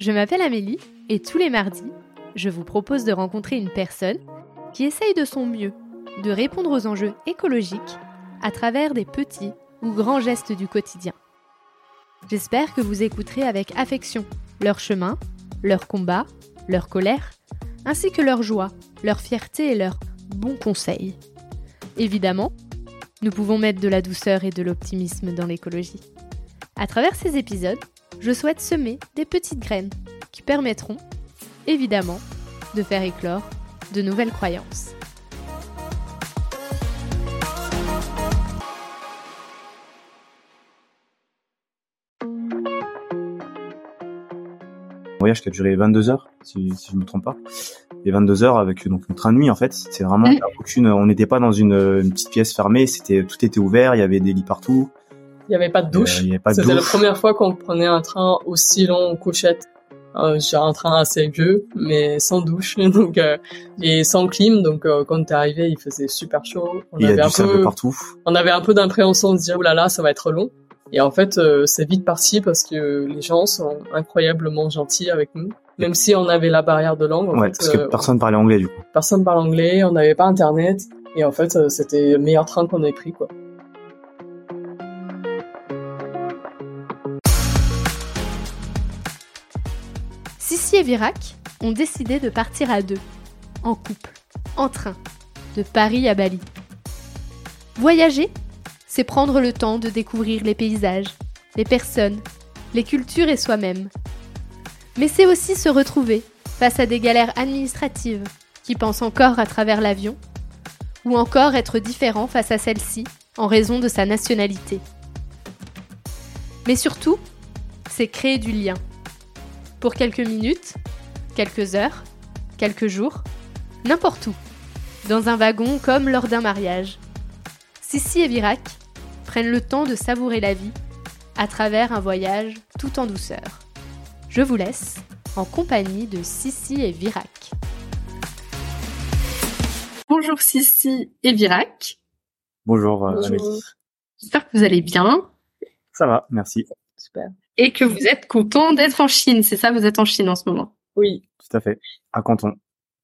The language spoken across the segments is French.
Je m'appelle Amélie et tous les mardis, je vous propose de rencontrer une personne qui essaye de son mieux de répondre aux enjeux écologiques à travers des petits ou grands gestes du quotidien. J'espère que vous écouterez avec affection leur chemin, leur combat, leur colère, ainsi que leur joie, leur fierté et leurs bons conseils. Évidemment, nous pouvons mettre de la douceur et de l'optimisme dans l'écologie. À travers ces épisodes, je souhaite semer des petites graines qui permettront, évidemment, de faire éclore de nouvelles croyances. voyage qui a duré 22 heures, si, si je me trompe pas. Et 22 heures avec donc une train de nuit en fait. C'est vraiment Mm. aucune. On n'était pas dans une, une petite pièce fermée. C'était tout était ouvert. Il y avait des lits partout. Il n'y avait pas de douche. Avait C'était la première fois qu'on prenait un train aussi long en couchette. Euh, un train assez vieux, mais sans douche, donc euh, et sans clim. Donc euh, quand t'es arrivé, il faisait super chaud. On Il y a avait un peu, partout. on avait un peu d'impréhension de dire oh là là, ça va être long. Et en fait, euh, c'est vite parti parce que les gens sont incroyablement gentils avec nous. Même si on avait la barrière de langue, en Ouais, fait, parce que personne parlait anglais du coup. personne parle anglais, on n'avait pas internet, et en fait, c'était le meilleur train qu'on ait pris, quoi. Sissi et Virac ont décidé de partir à deux, en couple, en train, de Paris à Bali. Voyager, c'est prendre le temps de découvrir les paysages, les personnes, les cultures et soi-même. Mais c'est aussi se retrouver face à des galères administratives qui pensent encore à travers l'avion, ou encore être différent face à celle-ci en raison de sa nationalité. Mais surtout, c'est créer du lien pour quelques minutes, quelques heures, quelques jours, n'importe où, dans un wagon comme lors d'un mariage. Sissi et Virac prennent le temps de savourer la vie à travers un voyage tout en douceur. Je vous laisse en compagnie de Sissi et Virac. Bonjour Sissi et Virac. Bonjour. euh, Bonjour. J'espère que vous allez bien Ça va, merci. Super. Et que vous êtes content d'être en Chine. C'est ça, vous êtes en Chine en ce moment. Oui. Tout à fait. À Canton.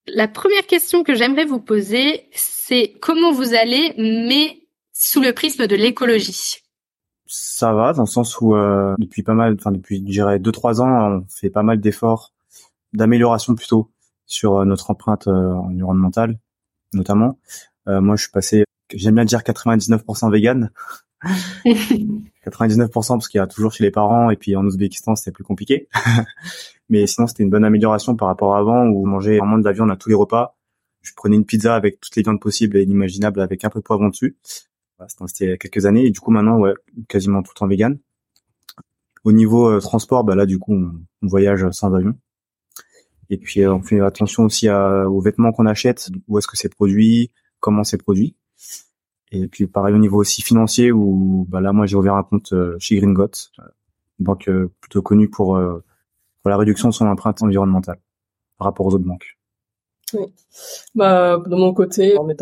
La première question que j'aimerais vous poser, c'est comment vous allez, mais sous le prisme de l'écologie? Ça va dans le sens où euh, depuis pas mal, enfin depuis je dirais deux trois ans, on fait pas mal d'efforts d'amélioration plutôt sur euh, notre empreinte euh, environnementale, notamment. Euh, moi, je suis passé, j'aime bien dire 99% vegan. 99% parce qu'il y a toujours chez les parents et puis en Ouzbékistan c'était plus compliqué. Mais sinon c'était une bonne amélioration par rapport à avant où on mangeait vraiment de la viande à tous les repas. Je prenais une pizza avec toutes les viandes possibles et inimaginables avec un peu de poivron dessus. C'était- il y a quelques années et du coup maintenant ouais quasiment tout le temps vegan. Au niveau euh, transport, bah là du coup on, voyage sans avion. Et puis euh, on fait attention aussi aux vêtements qu'on achète, où est-ce que c'est produit, comment c'est produit. Et puis pareil au niveau aussi financier où bah là moi j'ai ouvert un compte euh, chez Gringot, euh, une banque euh, plutôt connue pour, pour la réduction de son empreinte environnementale par rapport aux autres banques. Bah, de mon côté, on est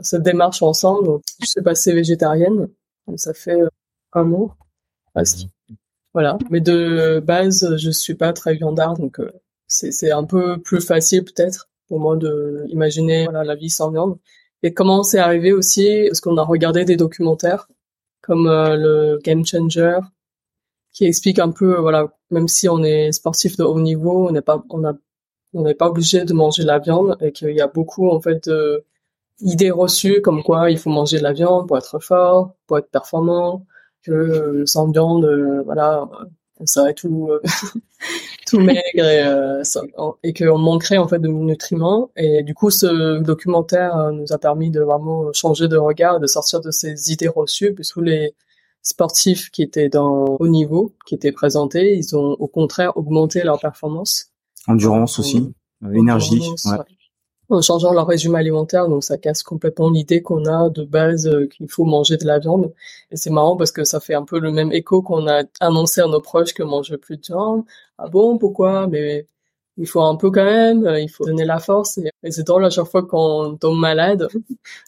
cette démarche ensemble. Donc, je suis passée végétarienne. Donc, ça fait un an. presque. Voilà. Mais de base, je suis pas très viandard, donc euh, c'est c'est un peu plus facile peut-être pour moi de imaginer voilà, la vie sans viande. Et comment c'est arrivé aussi Parce qu'on a regardé des documentaires comme euh, le Game Changer, qui explique un peu, voilà, même si on est sportif de haut niveau, on n'est pas, on on n'est pas obligé de manger de la viande et qu'il y a beaucoup en fait de idées reçues comme quoi il faut manger de la viande pour être fort, pour être performant, que sans viande, euh, voilà, on serait tout euh, tout maigre et, euh, et qu'on manquerait en fait de nutriments. Et du coup, ce documentaire euh, nous a permis de vraiment changer de regard, de sortir de ces idées reçues, puisque tous les sportifs qui étaient dans haut niveau, qui étaient présentés, ils ont au contraire augmenté leur performance Endurance aussi, euh, énergie. Endurance, Ouais. ouais. En changeant leur régime alimentaire, donc ça casse complètement l'idée qu'on a de base euh, qu'il faut manger de la viande. Et c'est marrant parce que ça fait un peu le même écho qu'on a annoncé à nos proches que manger plus de viande. Ah bon, pourquoi? Mais il faut un peu quand même, euh, il faut donner la force. Et, et c'est drôle à chaque fois qu'on tombe malade.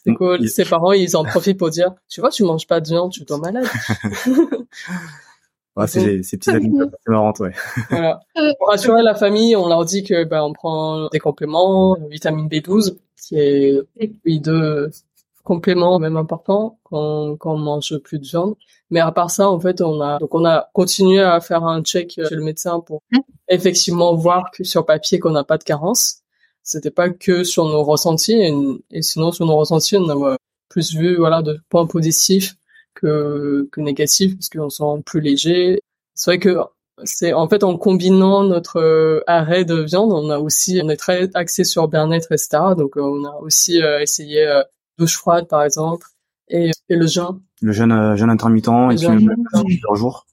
Du coup, Mm. ses parents, ils en profitent pour dire, tu vois, tu manges pas de viande, tu tombes malade. Ouais, c'est ces petites anecdotes c'est marrant, ouais. Voilà. Pour rassurer la famille, on leur dit que ben on prend des compléments, vitamine B12, qui est oui, deux compléments même importants quand, quand on mange plus de viande. Mais à part ça, en fait, on a donc on a continué à faire un check chez le médecin pour effectivement voir que sur papier qu'on n'a pas de carence. C'était pas que sur nos ressentis et, et sinon sur nos ressentis, on a plus vu voilà de points positifs que, que négatif parce qu'on sent plus léger. C'est vrai que c'est en fait en combinant notre euh, arrêt de viande, on a aussi on est très axé sur bien-être etc. Donc euh, on a aussi euh, essayé douche froide par exemple et, et le jeûne. Le jeûne jeûne intermittent et puis plusieurs jours.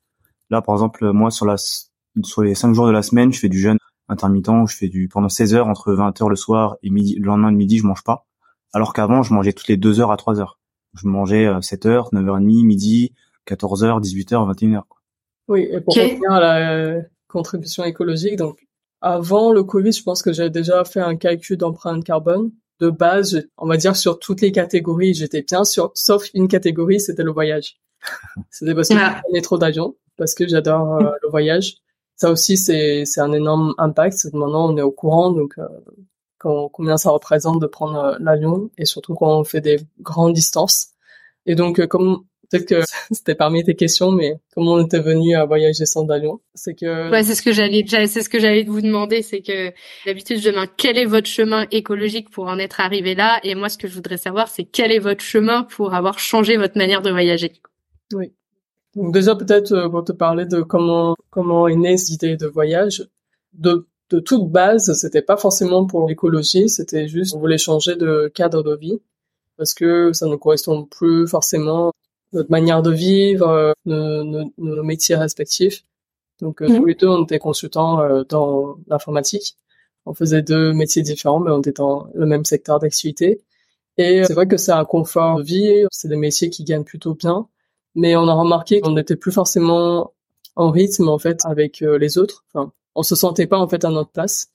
Là par exemple moi sur la sur les cinq jours de la semaine, je fais du jeûne intermittent, je fais du pendant 16 heures entre 20 heures le soir et midi le lendemain de midi, je mange pas. Alors qu'avant, je mangeais toutes les deux heures à 3 heures. Je mangeais 7h, 9h30, midi, 14h, 18h, 21h. Oui, et pour revenir à la euh, contribution écologique, donc avant le Covid, je pense que j'avais déjà fait un calcul d'empreinte carbone. De base, on va dire sur toutes les catégories, j'étais bien sûr, sauf une catégorie, c'était le voyage. C'était parce que ah. je trop d'avions, parce que j'adore euh, le voyage. Ça aussi, c'est c'est un énorme impact. Maintenant, on est au courant, donc euh, combien ça représente de prendre euh, l'avion et surtout quand on fait des grandes distances. Et donc, euh, comme peut-être que c'était parmi tes questions, mais comment on était venu à voyager sans avion? C'est que ouais, c'est ce que j'allais, c'est ce que j'allais vous demander, c'est que d'habitude je demande quel est votre chemin écologique pour en être arrivé là, et moi ce que je voudrais savoir, c'est quel est votre chemin pour avoir changé votre manière de voyager? Oui. Donc déjà peut-être euh, pour te parler de comment comment est née cette idée de voyage, de de toute base, c'était pas forcément pour l'écologie, c'était juste on voulait changer de cadre de vie parce que ça ne correspond plus forcément notre manière de vivre, euh, nos, métiers respectifs. Donc euh, tous les deux, on était consultants euh, dans l'informatique. On faisait deux métiers différents, mais on était dans le même secteur d'activité. Et c'est vrai que c'est un confort de vie, c'est des métiers qui gagnent plutôt bien, mais on a remarqué qu'on n'était plus forcément en rythme en fait avec les autres. Enfin, on se sentait pas en fait à notre place,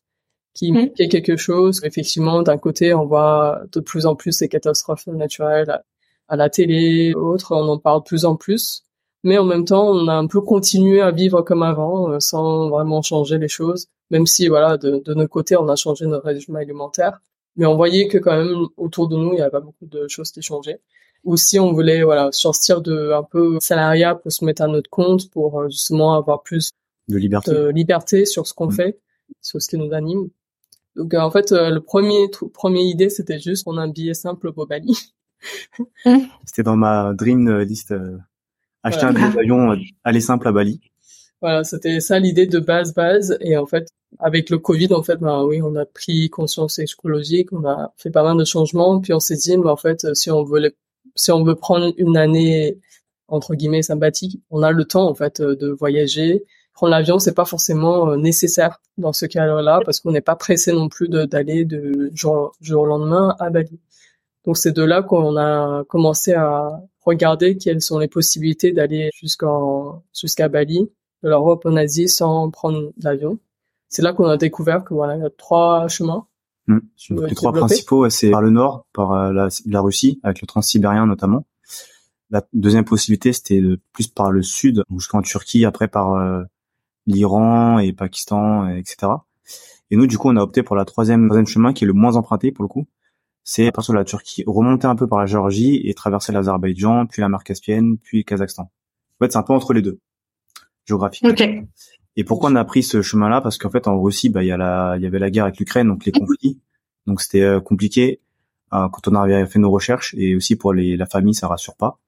qui mmh. manquait quelque chose. Effectivement, d'un côté, on voit de plus en plus ces catastrophes naturelles à, la télé, autres, on en parle de plus en plus. Mais en même temps, on a un peu continué à vivre comme avant, euh, sans vraiment changer les choses. Même si, voilà, de, de notre côté, on a changé notre régime alimentaire. Mais on voyait que quand même, autour de nous, il y avait pas beaucoup de choses qui changeaient. Ou si on voulait, voilà, sortir de un peu salariat pour se mettre à notre compte, pour euh, justement avoir plus de liberté, de liberté sur ce qu'on mm. fait, sur ce qui nous anime. Donc euh, en fait, euh, le premier premier idée, c'était juste qu'on a un billet simple pour Bali. C'était dans ma dream list. Euh, acheter un billet d'avion, aller simple à Bali. Voilà, c'était ça l'idée de base base. Et en fait, avec le Covid, en fait, bah oui, on a pris conscience écologique, on a fait pas mal de changements, puis on s'est dit, bah, en fait, si on veut si on veut prendre une année entre guillemets sympathique, on a le temps en fait de voyager, prendre l'avion, c'est pas forcément euh, nécessaire dans ce cas-là parce qu'on n'est pas pressé non plus d'aller de, jour, jour au lendemain à Bali. Donc c'est de là qu'on a commencé à regarder quelles sont les possibilités d'aller jusqu'en jusqu'à Bali, de l'Europe en Asie sans prendre l'avion. C'est là qu'on a découvert que voilà, il y a trois chemins. Mmh. Les trois principaux, c'est par le nord, par euh, la, la Russie, avec le transsibérien notamment. La deuxième possibilité, c'était plus par le sud, jusqu'en Turquie, après par euh, l'Iran et Pakistan, etc. Et nous, du coup, on a opté pour la troisième, troisième chemin qui est le moins emprunté pour le coup. C'est partir de la Turquie, remonter un peu par la Géorgie et traverser l'Azerbaïdjan, puis la mer Caspienne, puis le Kazakhstan. En fait, c'est un peu entre les deux, géographique. Et pourquoi on a pris ce chemin-là? Parce qu'en fait, en Russie, bah, il y a la, il y avait la guerre avec l'Ukraine, donc les mhm. conflits. Donc c'était euh, compliqué euh, quand on avait fait nos recherches et aussi pour les, la famille, ça rassure pas.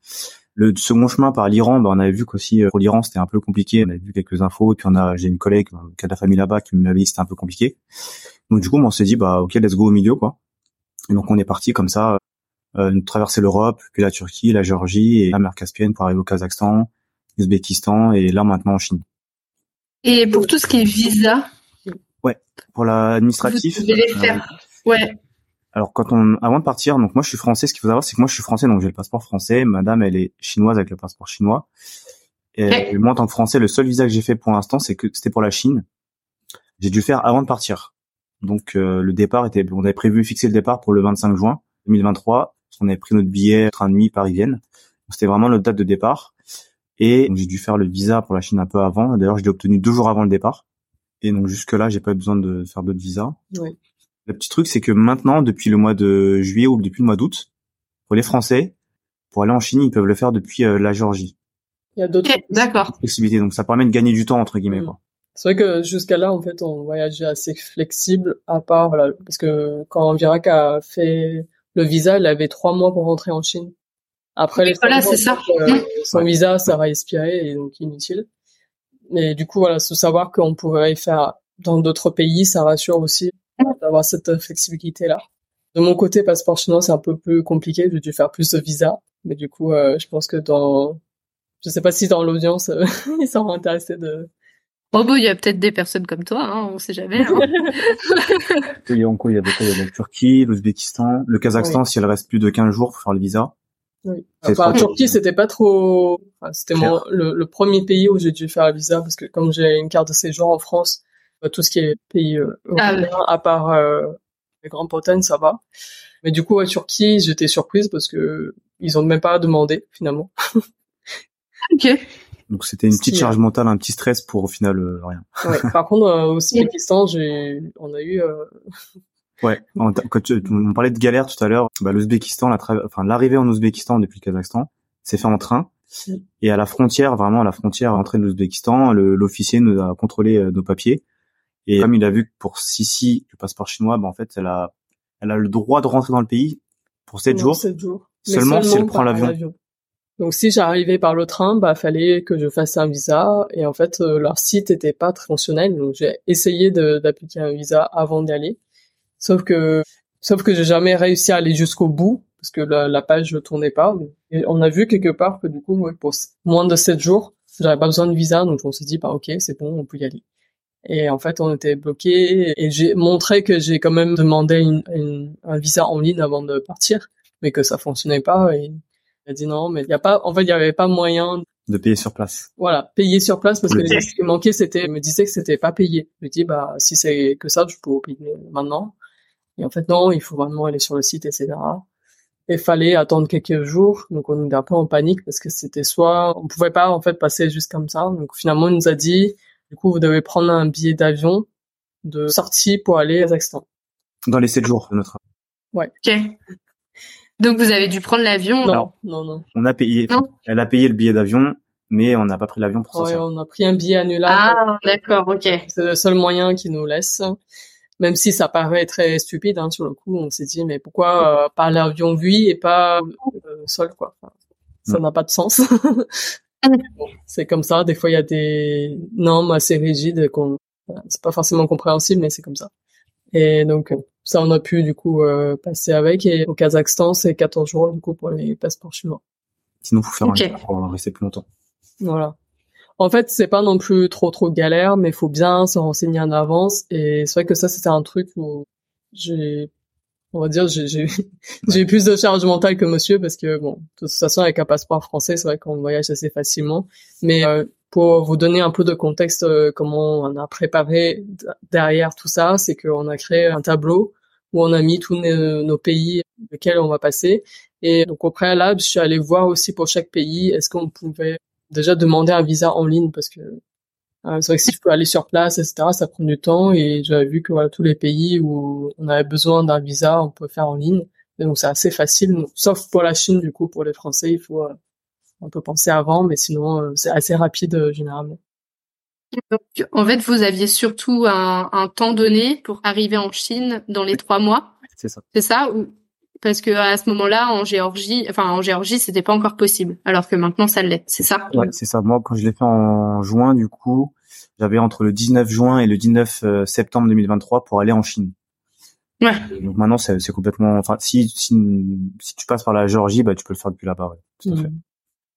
Le second chemin par l'Iran, ben, on avait vu qu'aussi euh, pour l'Iran c'était un peu compliqué. On avait vu quelques infos et puis on a, j'ai une collègue euh, qui a de la famille là-bas qui m'avait dit que c'était un peu compliqué. Donc du coup, on s'est dit bah ok, let's go au milieu quoi. Et donc on est parti comme ça, euh, traverser l'Europe, puis la Turquie, la Géorgie et la mer Caspienne pour arriver au Kazakhstan, l'Ouzbékistan et là maintenant en Chine. Et pour tout ce qui est visa? Ouais, pour l'administratif. Vous devez les faire. ouais. Alors quand on, avant de partir, donc moi je suis français. Ce qu'il faut savoir, c'est que moi je suis français, donc j'ai le passeport français. Madame, elle est chinoise avec le passeport chinois. Et moi en tant que français, le seul visa que j'ai fait pour l'instant, c'est que c'était pour la Chine. J'ai dû faire avant de partir. Donc euh, le départ était, on avait prévu fixer le départ pour le 25 juin 2023. On avait pris notre billet train de nuit Paris-Vienne. C'était vraiment notre date de départ. Et j'ai dû faire le visa pour la Chine un peu avant. D'ailleurs, je l'ai obtenu deux jours avant le départ. Et donc jusque là, j'ai pas eu besoin de faire d'autres visas. Le petit truc, c'est que maintenant, depuis le mois de juillet ou depuis le mois d'août, pour les Français, pour aller en Chine, ils peuvent le faire depuis euh, la Géorgie. Il y a d'autres Ok, d'accord. Possibilité. Donc ça permet de gagner du temps entre guillemets. Mm. Quoi. C'est vrai que jusqu'à là, en fait, on voyageait assez flexible, à part, voilà, parce que quand Virac a fait le visa, il avait trois mois pour rentrer en Chine. Après les Voilà, trois mois, c'est ça. euh, son visa, ça va expirer et donc inutile. Mais du coup, voilà, se savoir qu'on pourrait faire dans d'autres pays, ça rassure aussi d'avoir cette flexibilité-là. De mon côté, passeport chinois, c'est un peu plus compliqué. J'ai dû faire plus de visas. Mais du coup, euh, je pense que dans, je sais pas si dans l'audience, euh, ils sont intéressés de, Oh bah, il y a peut-être des personnes comme toi, hein, on sait jamais. hein. Il y a encore, il y a, de quoi, il y a la Turquie, l'Ouzbékistan, le Kazakhstan, si elle reste plus de 15 jours pour faire le visa. Oui. Enfin, Turquie, c'était pas trop. Enfin, c'était mon- le, le premier pays où j'ai dû faire un visa parce que comme j'ai une carte de séjour en France, tout ce qui est pays euh, Ah européen, à part euh, les Grandes-Bretagne, ça va. Mais du coup, à Turquie, j'étais surprise parce que ils ont même pas demandé finalement. ok. Donc c'était une petite Si, charge mentale, un petit stress pour au final euh, rien. Ouais. Par contre, euh, au Ouzbékistan, j'ai, on a eu. euh, Ouais. Ta- Quand tu, on parlait de galère tout à l'heure, bah, l'Ouzbékistan, la tra- enfin l'arrivée en Ouzbékistan depuis le Kazakhstan, c'est fait en train. Et à la frontière, vraiment à la frontière à l'entrée de l'Ouzbékistan, le- l'officier nous a contrôlé euh, nos papiers. Et comme il a vu que pour Sissi, le passeport chinois, bah, en fait, elle a, elle a le droit de rentrer dans le pays pour 7 non, jours. sept jours. Mais Seulement si elle prend l'avion. Donc si j'arrivais par le train, bah fallait que je fasse un visa et en fait euh, leur site était pas très fonctionnel donc j'ai essayé de- d'appliquer un visa avant d'y aller. Sauf que sauf que j'ai jamais réussi à aller jusqu'au bout parce que la, la page ne tournait pas. Et on a vu quelque part que du coup ouais, pour moins de 7 jours, j'avais pas besoin de visa donc on s'est dit bah OK, c'est bon, on peut y aller. Et en fait, on était bloqué et j'ai montré que j'ai quand même demandé une- une- un visa en ligne avant de partir, mais que ça fonctionnait pas et il a dit non, mais il y a pas, en fait, il y avait pas moyen, de payer sur place. voilà, payer sur place parce que Oui. ce qui manquait, c'était, il me disait que c'était pas payé. Je lui dis, bah, si c'est que ça, je peux payer maintenant. Et en fait, non, il faut vraiment aller sur le site, etc. Et fallait attendre quelques jours. Donc, on était un peu en panique parce que c'était soit, on pouvait pas, en fait, passer juste comme ça. Donc, finalement, il nous a dit, du coup, vous devez prendre un billet d'avion de sortie pour aller au Kazakhstan. Dans les 7 jours de notre Ok. Donc vous avez dû prendre l'avion. Non, Alors, non, non. On a payé, Non. elle a payé le billet d'avion, mais on n'a pas pris l'avion pour Ouais, sortir. on a pris un billet annulable. Ah, d'accord, ok. C'est le seul moyen qui nous laisse. Même si ça paraît très stupide, hein, sur le coup, on s'est dit, mais pourquoi euh, par l'avion oui et pas euh, sol, quoi. Enfin, ça Mm. n'a pas de sens. C'est comme ça. Des fois, il y a des normes assez rigides qu'on, c'est pas forcément compréhensible, mais c'est comme ça. Et donc, euh, ça, on a pu, du coup, euh, passer avec. Et au Kazakhstan, c'est 14 jours, du coup, pour les passeports chinois. Sinon, faut faire Ok. un pour rester plus longtemps. Voilà. En fait, c'est pas non plus trop trop galère, mais il faut bien se renseigner en avance. Et c'est vrai que ça, c'était un truc où j'ai, on va dire, j'ai eu plus de charge mentale que monsieur parce que bon, de toute façon, avec un passeport français, c'est vrai qu'on voyage assez facilement. Mais euh, pour vous donner un peu de contexte, euh, comment on a préparé derrière tout ça, c'est qu'on a créé un tableau où on a mis tous nos, nos pays lesquels on va passer. Et donc au préalable, je suis allé voir aussi pour chaque pays, est-ce qu'on pouvait déjà demander un visa en ligne parce que c'est vrai que si je peux aller sur place, etc., ça prend du temps et j'avais vu que voilà tous les pays où on avait besoin d'un visa, on peut faire en ligne. Et donc c'est assez facile, donc, sauf pour la Chine du coup pour les Français, il faut euh, on peut penser avant, mais sinon euh, c'est assez rapide euh, généralement. Donc, en fait, vous aviez surtout un, un temps donné pour arriver en Chine dans les trois mois, C'est ça. c'est ça ou... Parce que à ce moment-là, en Géorgie, enfin en Géorgie, c'était pas encore possible, alors que maintenant ça l'est, c'est ça? Ouais, c'est ça. Moi, quand je l'ai fait en juin, du coup, j'avais entre le 19 juin et le 19 euh, septembre 2023 pour aller en Chine. Ouais. Donc maintenant, c'est c'est complètement. Enfin, si, si si tu passes par la Géorgie, bah tu peux le faire depuis là-bas. Ouais, tout à fait. Mm.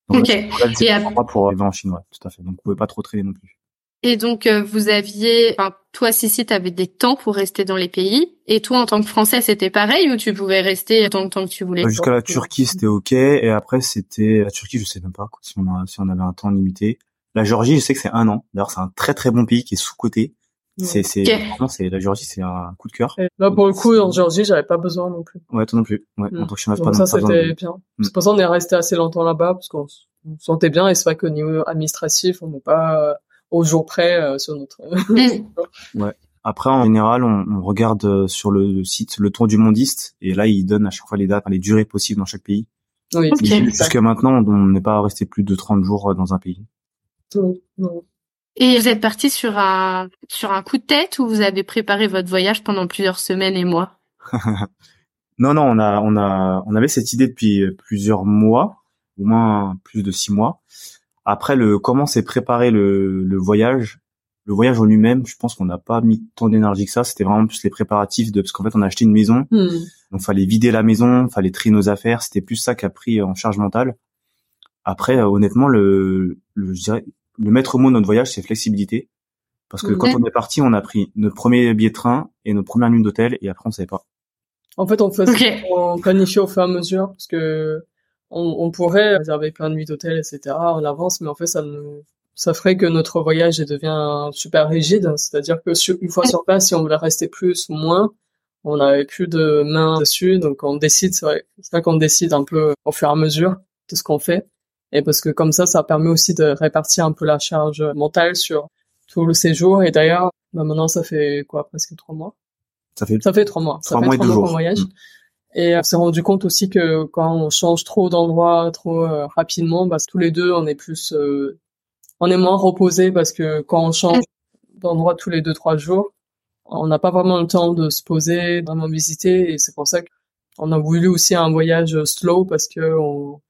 Donc, Ok. là, c'est Et mois pour arriver en Chine. Ouais, tout à fait. Donc, vous pouvez pas trop traîner non plus. Et donc euh, vous aviez, enfin toi Sissi, t'avais des temps pour rester dans les pays, et toi en tant que Français, c'était pareil ou tu pouvais rester tant, tant que tu voulais? Jusqu'à la Turquie, c'était ok, et après c'était la Turquie, je sais même pas si on a, si on avait un temps limité. La Géorgie, je sais que c'est un an. D'ailleurs, c'est un très très bon pays qui est sous coté. C'est c'est Ok. franchement, c'est la Géorgie, c'est un coup de cœur. Et là pour le coup en Géorgie, j'avais pas besoin non plus. Ouais, toi non plus. Ouais, Mm. en tant que chinois, pas ça c'était bien. Mm. C'est pour ça qu'on est resté assez longtemps là-bas parce qu'on se sentait bien et c'est vrai qu'au niveau administratif, on n'est pas au jour près sur notre. ouais. Après, en général, on, on, regarde sur le site le tour du mondiste et là, il donne à chaque fois les dates, les durées possibles dans chaque pays. Oui, Jusqu'à maintenant, on n'est pas resté plus de 30 jours dans un pays. Non. Et vous êtes parti sur un sur un coup de tête ou vous avez préparé votre voyage pendant plusieurs semaines et mois? Non, non, on a on a on avait cette idée depuis plusieurs mois, au moins plus de six mois. Après le comment s'est préparé le, le voyage, le voyage en lui-même, je pense qu'on n'a pas mis tant d'énergie que ça. C'était vraiment plus les préparatifs de parce qu'en fait on a acheté une maison, hmm. donc fallait vider la maison, fallait trier nos affaires. C'était plus ça qui a pris en charge mentale. Après, honnêtement, le, le je dirais le maître mot de notre voyage, c'est flexibilité. Parce que quand on est parti, on a pris notre premier billet de train et notre première nuit d'hôtel et après on savait pas. En fait, on faisait, on planifiait au fur et à mesure parce que on, on pourrait réserver plein de nuits d'hôtel, etc. en avance, mais en fait, ça nous, ça ferait que notre voyage devient super rigide. C'est-à-dire que sur, une fois sur place, si on voulait rester plus ou moins, on n'avait plus de main dessus. Donc on décide, c'est vrai, c'est vrai qu'on décide un peu au fur et à mesure de ce qu'on fait. Et parce que comme ça, ça permet aussi de répartir un peu la charge mentale sur tout le séjour. Et d'ailleurs, bah maintenant, ça fait quoi, presque trois mois Ça fait ça fait trois mois. Trois ça mois fait deux jours. qu'on voyage. Mm. Et on s'est rendu compte aussi que quand on change trop d'endroit trop euh, rapidement, bah, tous les deux, on est plus, euh, on est moins reposé parce que quand on change d'endroit tous les deux trois jours, on n'a pas vraiment le temps de se poser, vraiment visiter. Et c'est pour ça qu'on a voulu aussi un voyage slow parce que on,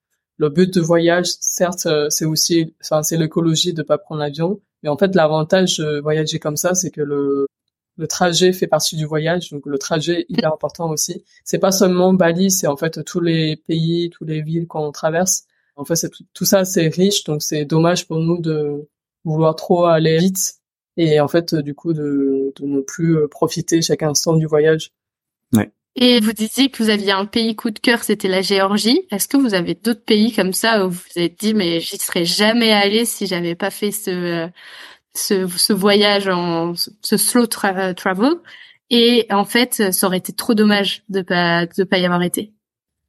le but de voyage, certes, euh, c'est aussi, enfin, c'est l'écologie de pas prendre l'avion, mais en fait, l'avantage de voyager comme ça, c'est que le le trajet fait partie du voyage, donc le trajet est hyper important aussi. C'est pas seulement Bali, c'est en fait tous les pays, toutes les villes qu'on traverse. En fait, tout, tout ça, c'est riche, donc c'est dommage pour nous de vouloir trop aller vite et en fait, du coup, de, de ne plus euh, profiter chaque instant du voyage. Et vous disiez que vous aviez un pays coup de cœur, c'était la Géorgie. Est-ce que vous avez d'autres pays comme ça où vous vous êtes dit mais j'y serais jamais allé si j'avais pas fait ce ce, ce voyage en ce slow tra travel? Et en fait ça aurait été trop dommage de pas de pas y avoir été.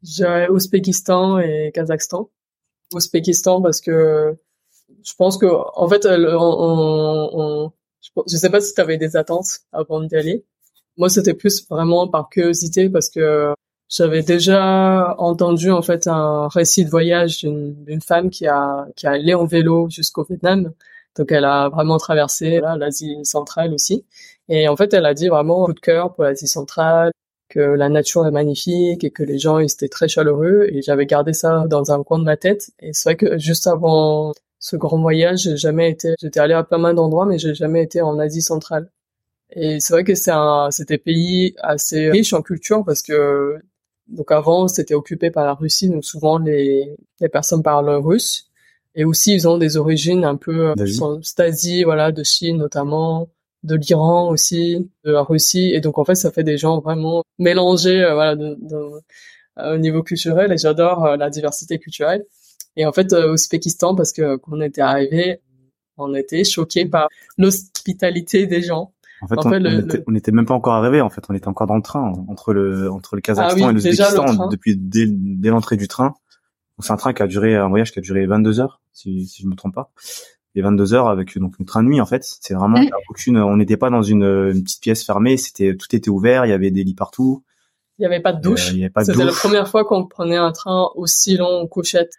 J'irais Ouzbékistan et Kazakhstan. Ouzbékistan parce que je pense que en fait on, on, on je sais pas si tu avais des attentes avant d'y aller moi, c'était plus vraiment par curiosité parce que j'avais déjà entendu en fait un récit de voyage d'une femme qui a qui a allé en vélo jusqu'au Vietnam. Donc elle a vraiment traversé l'Asie centrale aussi. Et en fait, elle a dit vraiment coup de cœur pour l'Asie centrale, que la nature est magnifique et que les gens ils étaient très chaleureux. Et j'avais gardé ça dans un coin de ma tête. Et c'est vrai que juste avant ce grand voyage, j'ai jamais été. J'étais allé à plein d'endroits, mais j'ai jamais été en Asie centrale. Et c'est vrai que c'est un, c'était pays assez riche en culture parce que donc avant c'était occupé par la Russie, donc souvent les les personnes parlent russe. Et aussi ils ont des origines un peu d'Asie, voilà, de Chine notamment, de l'Iran aussi, de la Russie. Et donc en fait ça fait des gens vraiment mélangés, euh, voilà, de, de, euh, au niveau culturel. Et j'adore euh, la diversité culturelle. Et en fait au Ouzbékistan parce que quand on était arrivé, on était choqués par l'hospitalité des gens. En fait, En on, fait, le- on était, on était même pas encore arrivé. En fait, on était encore dans le train entre le entre le Kazakhstan Ah oui, et l'Ouzbékistan train. depuis dès, dès l'entrée du train. Donc, C'est un train qui a duré un voyage qui a duré 22 heures, si, si je me trompe pas. Et 22 heures avec donc une train de nuit en fait. C'est vraiment aucune. On n'était pas dans une, une petite pièce fermée. C'était tout était ouvert. Il y avait des lits partout. Il y avait pas de douche. Euh, il y avait pas de C'était la douche. première fois qu'on prenait un train aussi long en couchette.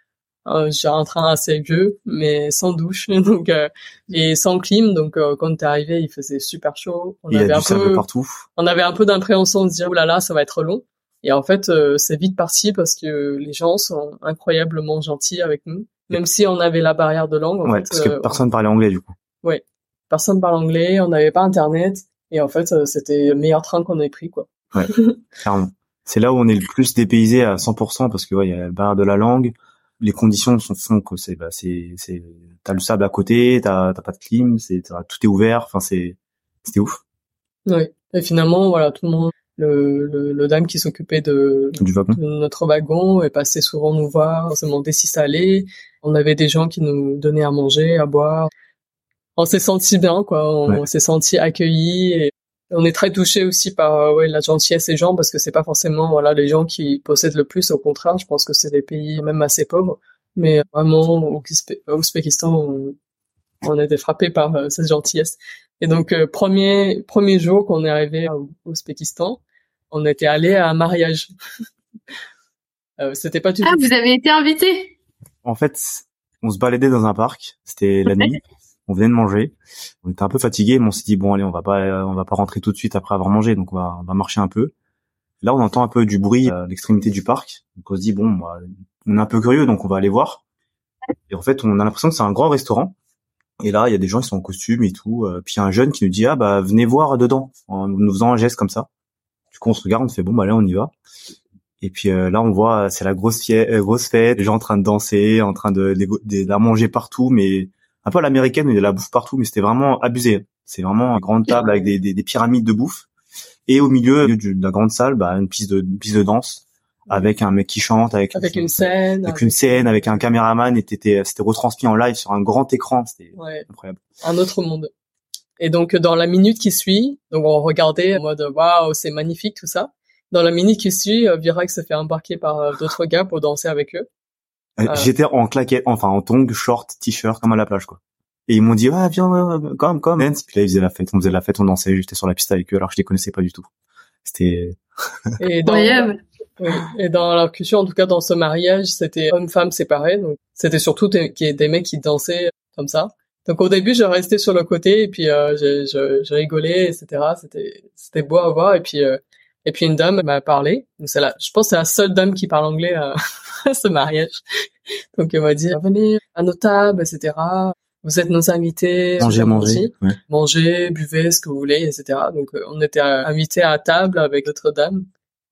J'ai un train assez vieux, mais sans douche, donc euh, et sans clim. Donc euh, quand t'es arrivé, il faisait super chaud. On Il avait a un du peu, partout. on avait un peu d'impréhension de se dire oh là là, ça va être long. Et en fait, euh, c'est vite parti parce que les gens sont incroyablement gentils avec nous, même si on avait la barrière de langue. En Ouais, fait, parce que personne parlait anglais du coup. personne parle anglais, on n'avait pas internet, et en fait, euh, c'était le meilleur train qu'on ait pris, quoi. Clairement. C'est là où on est le plus dépaysé à 100% parce que ouais, il y a la barrière de la langue. Les conditions sont que c'est bah c'est c'est t'as le sable à côté, t'as t'as pas de clim, c'est tout est ouvert. Enfin c'est c'était ouf Oui. Et finalement, voilà, tout le monde, le, le, le dame qui s'occupait de, du wagon. de notre wagon est passé souvent nous voir, se demandait si ça allait. On avait des gens qui nous donnaient à manger, à boire. On s'est senti bien, quoi. On, Ouais. s'est senti accueillis et on est très touché aussi par euh, ouais, la gentillesse des gens parce que c'est pas forcément voilà les gens qui possèdent le plus. Au contraire, je pense que c'est des pays même assez pauvres Mais vraiment, au Ouzbékistan, on, on a été frappé par euh, cette gentillesse. Et donc, euh, premier premier jour qu'on est arrivé au Ouzbékistan, on était allé à un mariage. euh, C'était pas tout. Ah, vous avez été invité En fait, on se baladait dans un parc. C'était la nuit. On venait de manger. On était un peu fatigué, mais on s'est dit bon allez, on va pas on va pas rentrer tout de suite après avoir mangé, donc on va on va marcher un peu. Là, on entend un peu du bruit à l'extrémité du parc. Donc on se dit bon, bah, on est un peu curieux, donc on va aller voir. Et en fait, on a l'impression que c'est un grand restaurant. Et là, il y a des gens qui sont en costume et tout. Euh, puis il y a un jeune qui nous dit ah bah venez voir dedans en nous faisant un geste comme ça. Du coup, on se regarde, on fait bon bah là on y va. Et puis euh, là, on voit c'est la grosse, fête, euh, grosse les gens en train de danser, en train de, de, de, manger partout, mais un peu à l'américaine, il y a la bouffe partout, mais c'était vraiment abusé. C'est vraiment une grande table avec des, des, des, pyramides de bouffe. Et au milieu, de la grande salle, bah, une piste de une piste de danse avec un mec qui chante, avec, avec une scène, avec, une scène, avec un caméraman, et c'était c'était retransmis en live sur un grand écran, c'était incroyable. Un autre monde. Et donc dans la minute qui suit, donc on regardait en mode waouh c'est magnifique tout ça. Dans la minute qui suit, euh, Virac se fait embarquer par euh, d'autres gars pour danser avec eux. Euh, j'étais en claquette, enfin en tongs, short, t-shirt, comme à la plage quoi. Et ils m'ont dit ah viens comme comme. Puis là ils faisaient la fête, on faisait la fête, on dansait, j'étais sur la piste avec eux alors que je les connaissais pas du tout. C'était et dans, et dans la culture, en tout cas dans ce mariage, c'était homme-femme séparés. Donc c'était surtout des, des mecs qui dansaient comme ça. Donc au début, je restais sur le côté et puis euh, je, je, je, rigolais, etc. C'était c'était beau à voir. Et puis euh, et puis une dame m'a parlé. C'est la, je pense c'est la seule dame qui parle anglais à, ce mariage. Donc elle m'a dit venez à nos tables, etc. Vous êtes nos invités. Mangez, mangez. Ouais. Mangez, buvez ce que vous voulez, etc. Donc euh, on était invités à table avec d'autres dames.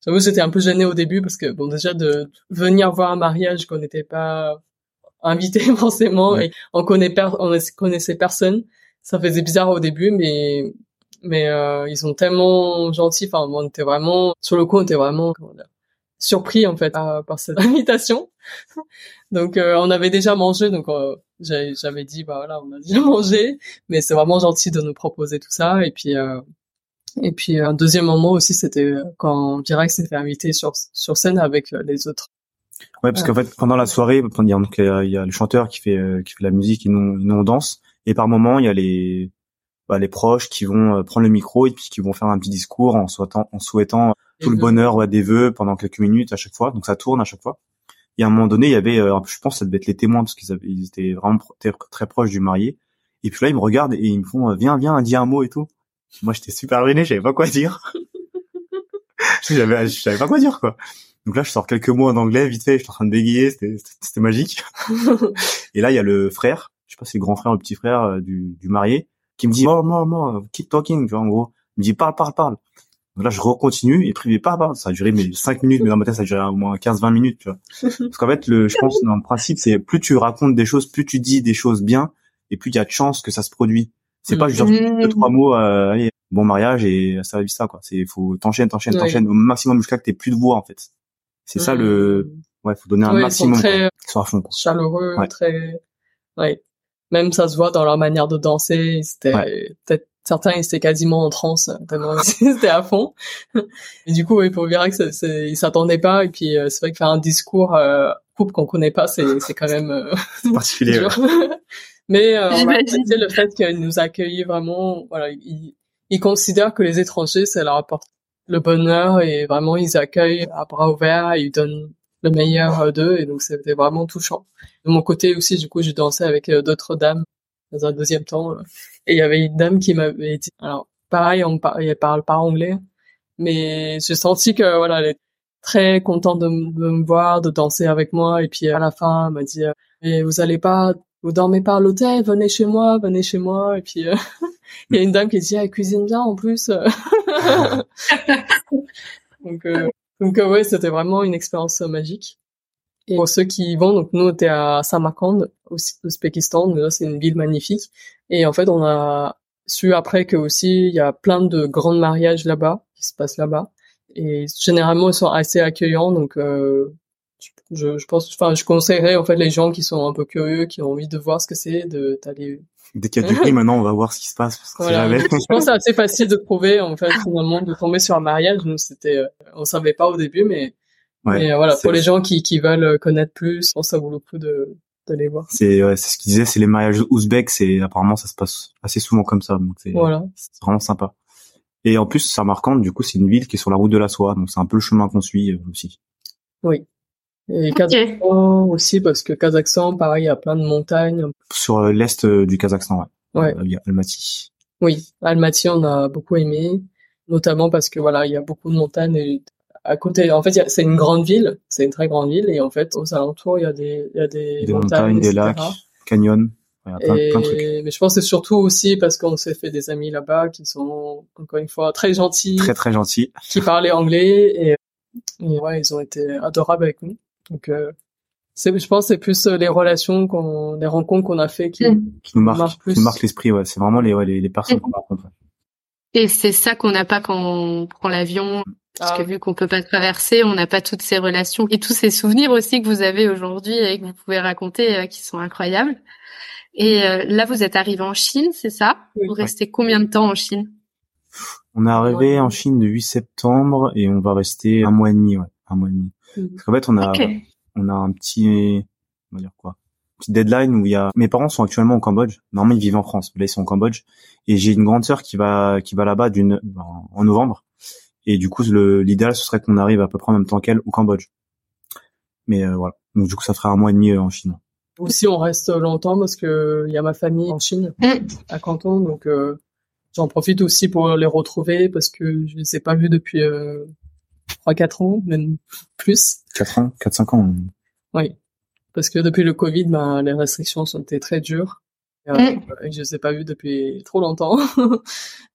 J'avoue, j'étais un peu gêné au début parce que bon, déjà de venir voir un mariage qu'on n'était pas invité forcément et on connaît on connaissait personne, ça faisait bizarre au début, mais mais euh, ils sont tellement gentils. Enfin, on était vraiment sur le coup, on était vraiment surpris en fait par, cette invitation. donc euh, on avait déjà mangé, donc euh, j'avais dit bah voilà, on a déjà mangé, mais c'est vraiment gentil de nous proposer tout ça et puis euh, et puis un deuxième moment aussi, c'était euh, quand Direct s'est fait inviter sur sur scène avec euh, les autres. Ouais, parce qu'en fait, pendant la soirée, donc, il y a le chanteur qui fait euh, qui fait la musique et nous, nous on danse. Et par moment, il y a les bah, les proches qui vont prendre le micro et puis qui vont faire un petit discours en souhaitant en souhaitant tout le bonheur ouais, des vœux pendant quelques minutes à chaque fois. Donc ça tourne à chaque fois. Et à un moment donné, il y avait, je pense, ça devait être les témoins parce qu'ils ils étaient vraiment très, très proches du marié. Et puis là, ils me regardent et ils me font, viens, viens, dis un mot et tout. Moi, j'étais super gêné, j'avais pas quoi dire. j'avais, je savais pas quoi dire, quoi. Donc là, je sors quelques mots en anglais, vite fait, je suis en train de bégayer, c'était, c'était magique. et là, il y a le frère, je sais pas si c'est le grand frère ou le petit frère euh, du, du marié, qui me dit, more, more, more, keep talking, tu vois, en gros. Il me dit, parle, parle, parle. Donc là, je recontinue, et parle, parle. Ça a duré, mais 5 minutes, mais dans ma tête, ça a duré au moins 15, 20 minutes, tu vois. Parce qu'en fait, le, je pense, dans le principe, c'est plus tu racontes des choses, plus tu dis des choses bien, et plus il y a de chances que ça se produit. C'est pas juste deux, trois mots, euh, allez, bon mariage et ça va ça quoi. C'est faut t'enchaînes, t'enchaînes, t'enchaînes au maximum jusqu'à que t'aies plus de voix en fait. C'est ça le, mmh. ouais, faut donner un maximum. Ils sont très à fond. Chaleureux, très, ouais. Même ça se voit dans leur manière de danser. C'était peut-être certains ils étaient quasiment en transe tellement c'était à fond. Et du coup, oui, pour Virac, ils s'attendaient pas. Et puis euh, c'est vrai que faire un discours euh, couple qu'on connaît pas, c'est c'est quand même euh, particulier. Mais euh, le fait qu'ils nous accueillent vraiment, voilà, ils, ils considèrent que les étrangers, ça leur apporte le bonheur et vraiment ils accueillent à bras ouverts et ils donnent le meilleur d'eux et donc c'était vraiment touchant. De mon côté aussi, du coup, j'ai dansé avec euh, d'autres dames dans un deuxième temps et il y avait une dame qui m'avait dit, alors pareil, on elle parle pas anglais, mais j'ai senti que voilà, elle est très contente de, me voir, de danser avec moi et puis à la fin, elle m'a dit, mais vous allez pas vous dormez pas à l'hôtel, venez chez moi, venez chez moi. Et puis, euh, il y a une dame qui dit, ah, elle cuisine bien en plus. donc, euh, donc euh, ouais, c'était vraiment une expérience magique. Et pour ceux qui y vont, donc nous, on était à Samarkand, au Ouzbékistan. C'est une ville magnifique. Et en fait, on a su après que aussi, il y a plein de grands mariages là-bas, qui se passent là-bas. Et généralement, ils sont assez accueillants. Donc, euh, je, je pense, enfin, je conseillerais en fait les gens qui sont un peu curieux, qui ont envie de voir ce que c'est, de d'aller. Dès qu'il y a du prix, maintenant, on va voir ce qui se passe. Parce que voilà. je pense que c'est assez facile de trouver, en fait, finalement, de tomber sur un mariage. Nous, c'était, euh, on savait pas au début, mais Ouais, euh, voilà, pour les gens qui, qui veulent connaître plus, je pense que ça vaut le coup de d'aller voir. C'est ouais, c'est ce qu'il disait, c'est les mariages ouzbeks, c'est apparemment ça se passe assez souvent comme ça, donc c'est Voilà. c'est vraiment sympa. Et en plus, Samarkand, du coup, c'est une ville qui est sur la route de la soie, donc c'est un peu le chemin qu'on suit euh, aussi. Et Kazakhstan aussi, parce que Kazakhstan, pareil, il y a plein de montagnes. Sur euh, l'est euh, du Kazakhstan, ouais. Ouais. Il y a Almaty. Oui, Almaty, on a beaucoup aimé, notamment parce que voilà, il y a beaucoup de montagnes et à côté. En fait, c'est une grande ville, c'est une très grande ville et en fait, aux alentours, il y a des, il y a des, Des montagnes, des etc. lacs, canyons, ouais, il y a plein, Et- plein de trucs. mais je pense que c'est surtout aussi parce qu'on s'est fait des amis là-bas qui sont encore une fois très gentils, Très très gentil. qui parlaient anglais et, et ouais, ils ont été adorables avec nous. Donc, euh, c'est, je pense, que c'est plus euh, les relations qu'on, les rencontres qu'on a fait qui, Mm. Qui nous marque, marche plus. qui nous marque l'esprit, ouais. C'est vraiment les, ouais, les, les personnes qu'on rencontre. Et c'est ça qu'on n'a pas quand on prend l'avion. Parce Ah, que vu qu'on peut pas traverser, on n'a pas toutes ces relations et tous ces souvenirs aussi que vous avez aujourd'hui et que vous pouvez raconter euh, qui sont incroyables. Et euh, là, vous êtes arrivé en Chine, c'est ça? Oui. Vous restez combien de temps en Chine? On est arrivé Ouais. en Chine le 8 septembre et on va rester un mois et demi, ouais. Un mois et demi. Mhm. Parce qu'en fait, on a, on a un petit, on va dire quoi, petit deadline où il y a, mes parents sont actuellement au Cambodge. Normalement, ils vivent en France, mais là, ils sont au Cambodge. Et j'ai une grande sœur qui va, qui va là-bas d'une, en novembre. Et du coup, le, l'idéal, ce serait qu'on arrive à peu près en même temps qu'elle au Cambodge. Mais euh, voilà. Donc du coup, ça ferait un mois et demi euh, en Chine. Aussi, on reste longtemps parce que il y a ma famille en Chine, Mm. à Canton, donc euh, j'en profite aussi pour les retrouver parce que je les ai pas vus depuis euh, 3-4 ans, même plus. 4 ans, 4-5 ans. Oui, parce que depuis le Covid, ben, les restrictions ont été très dures. Euh, Mm. et je les ai pas vus depuis trop longtemps. Mm.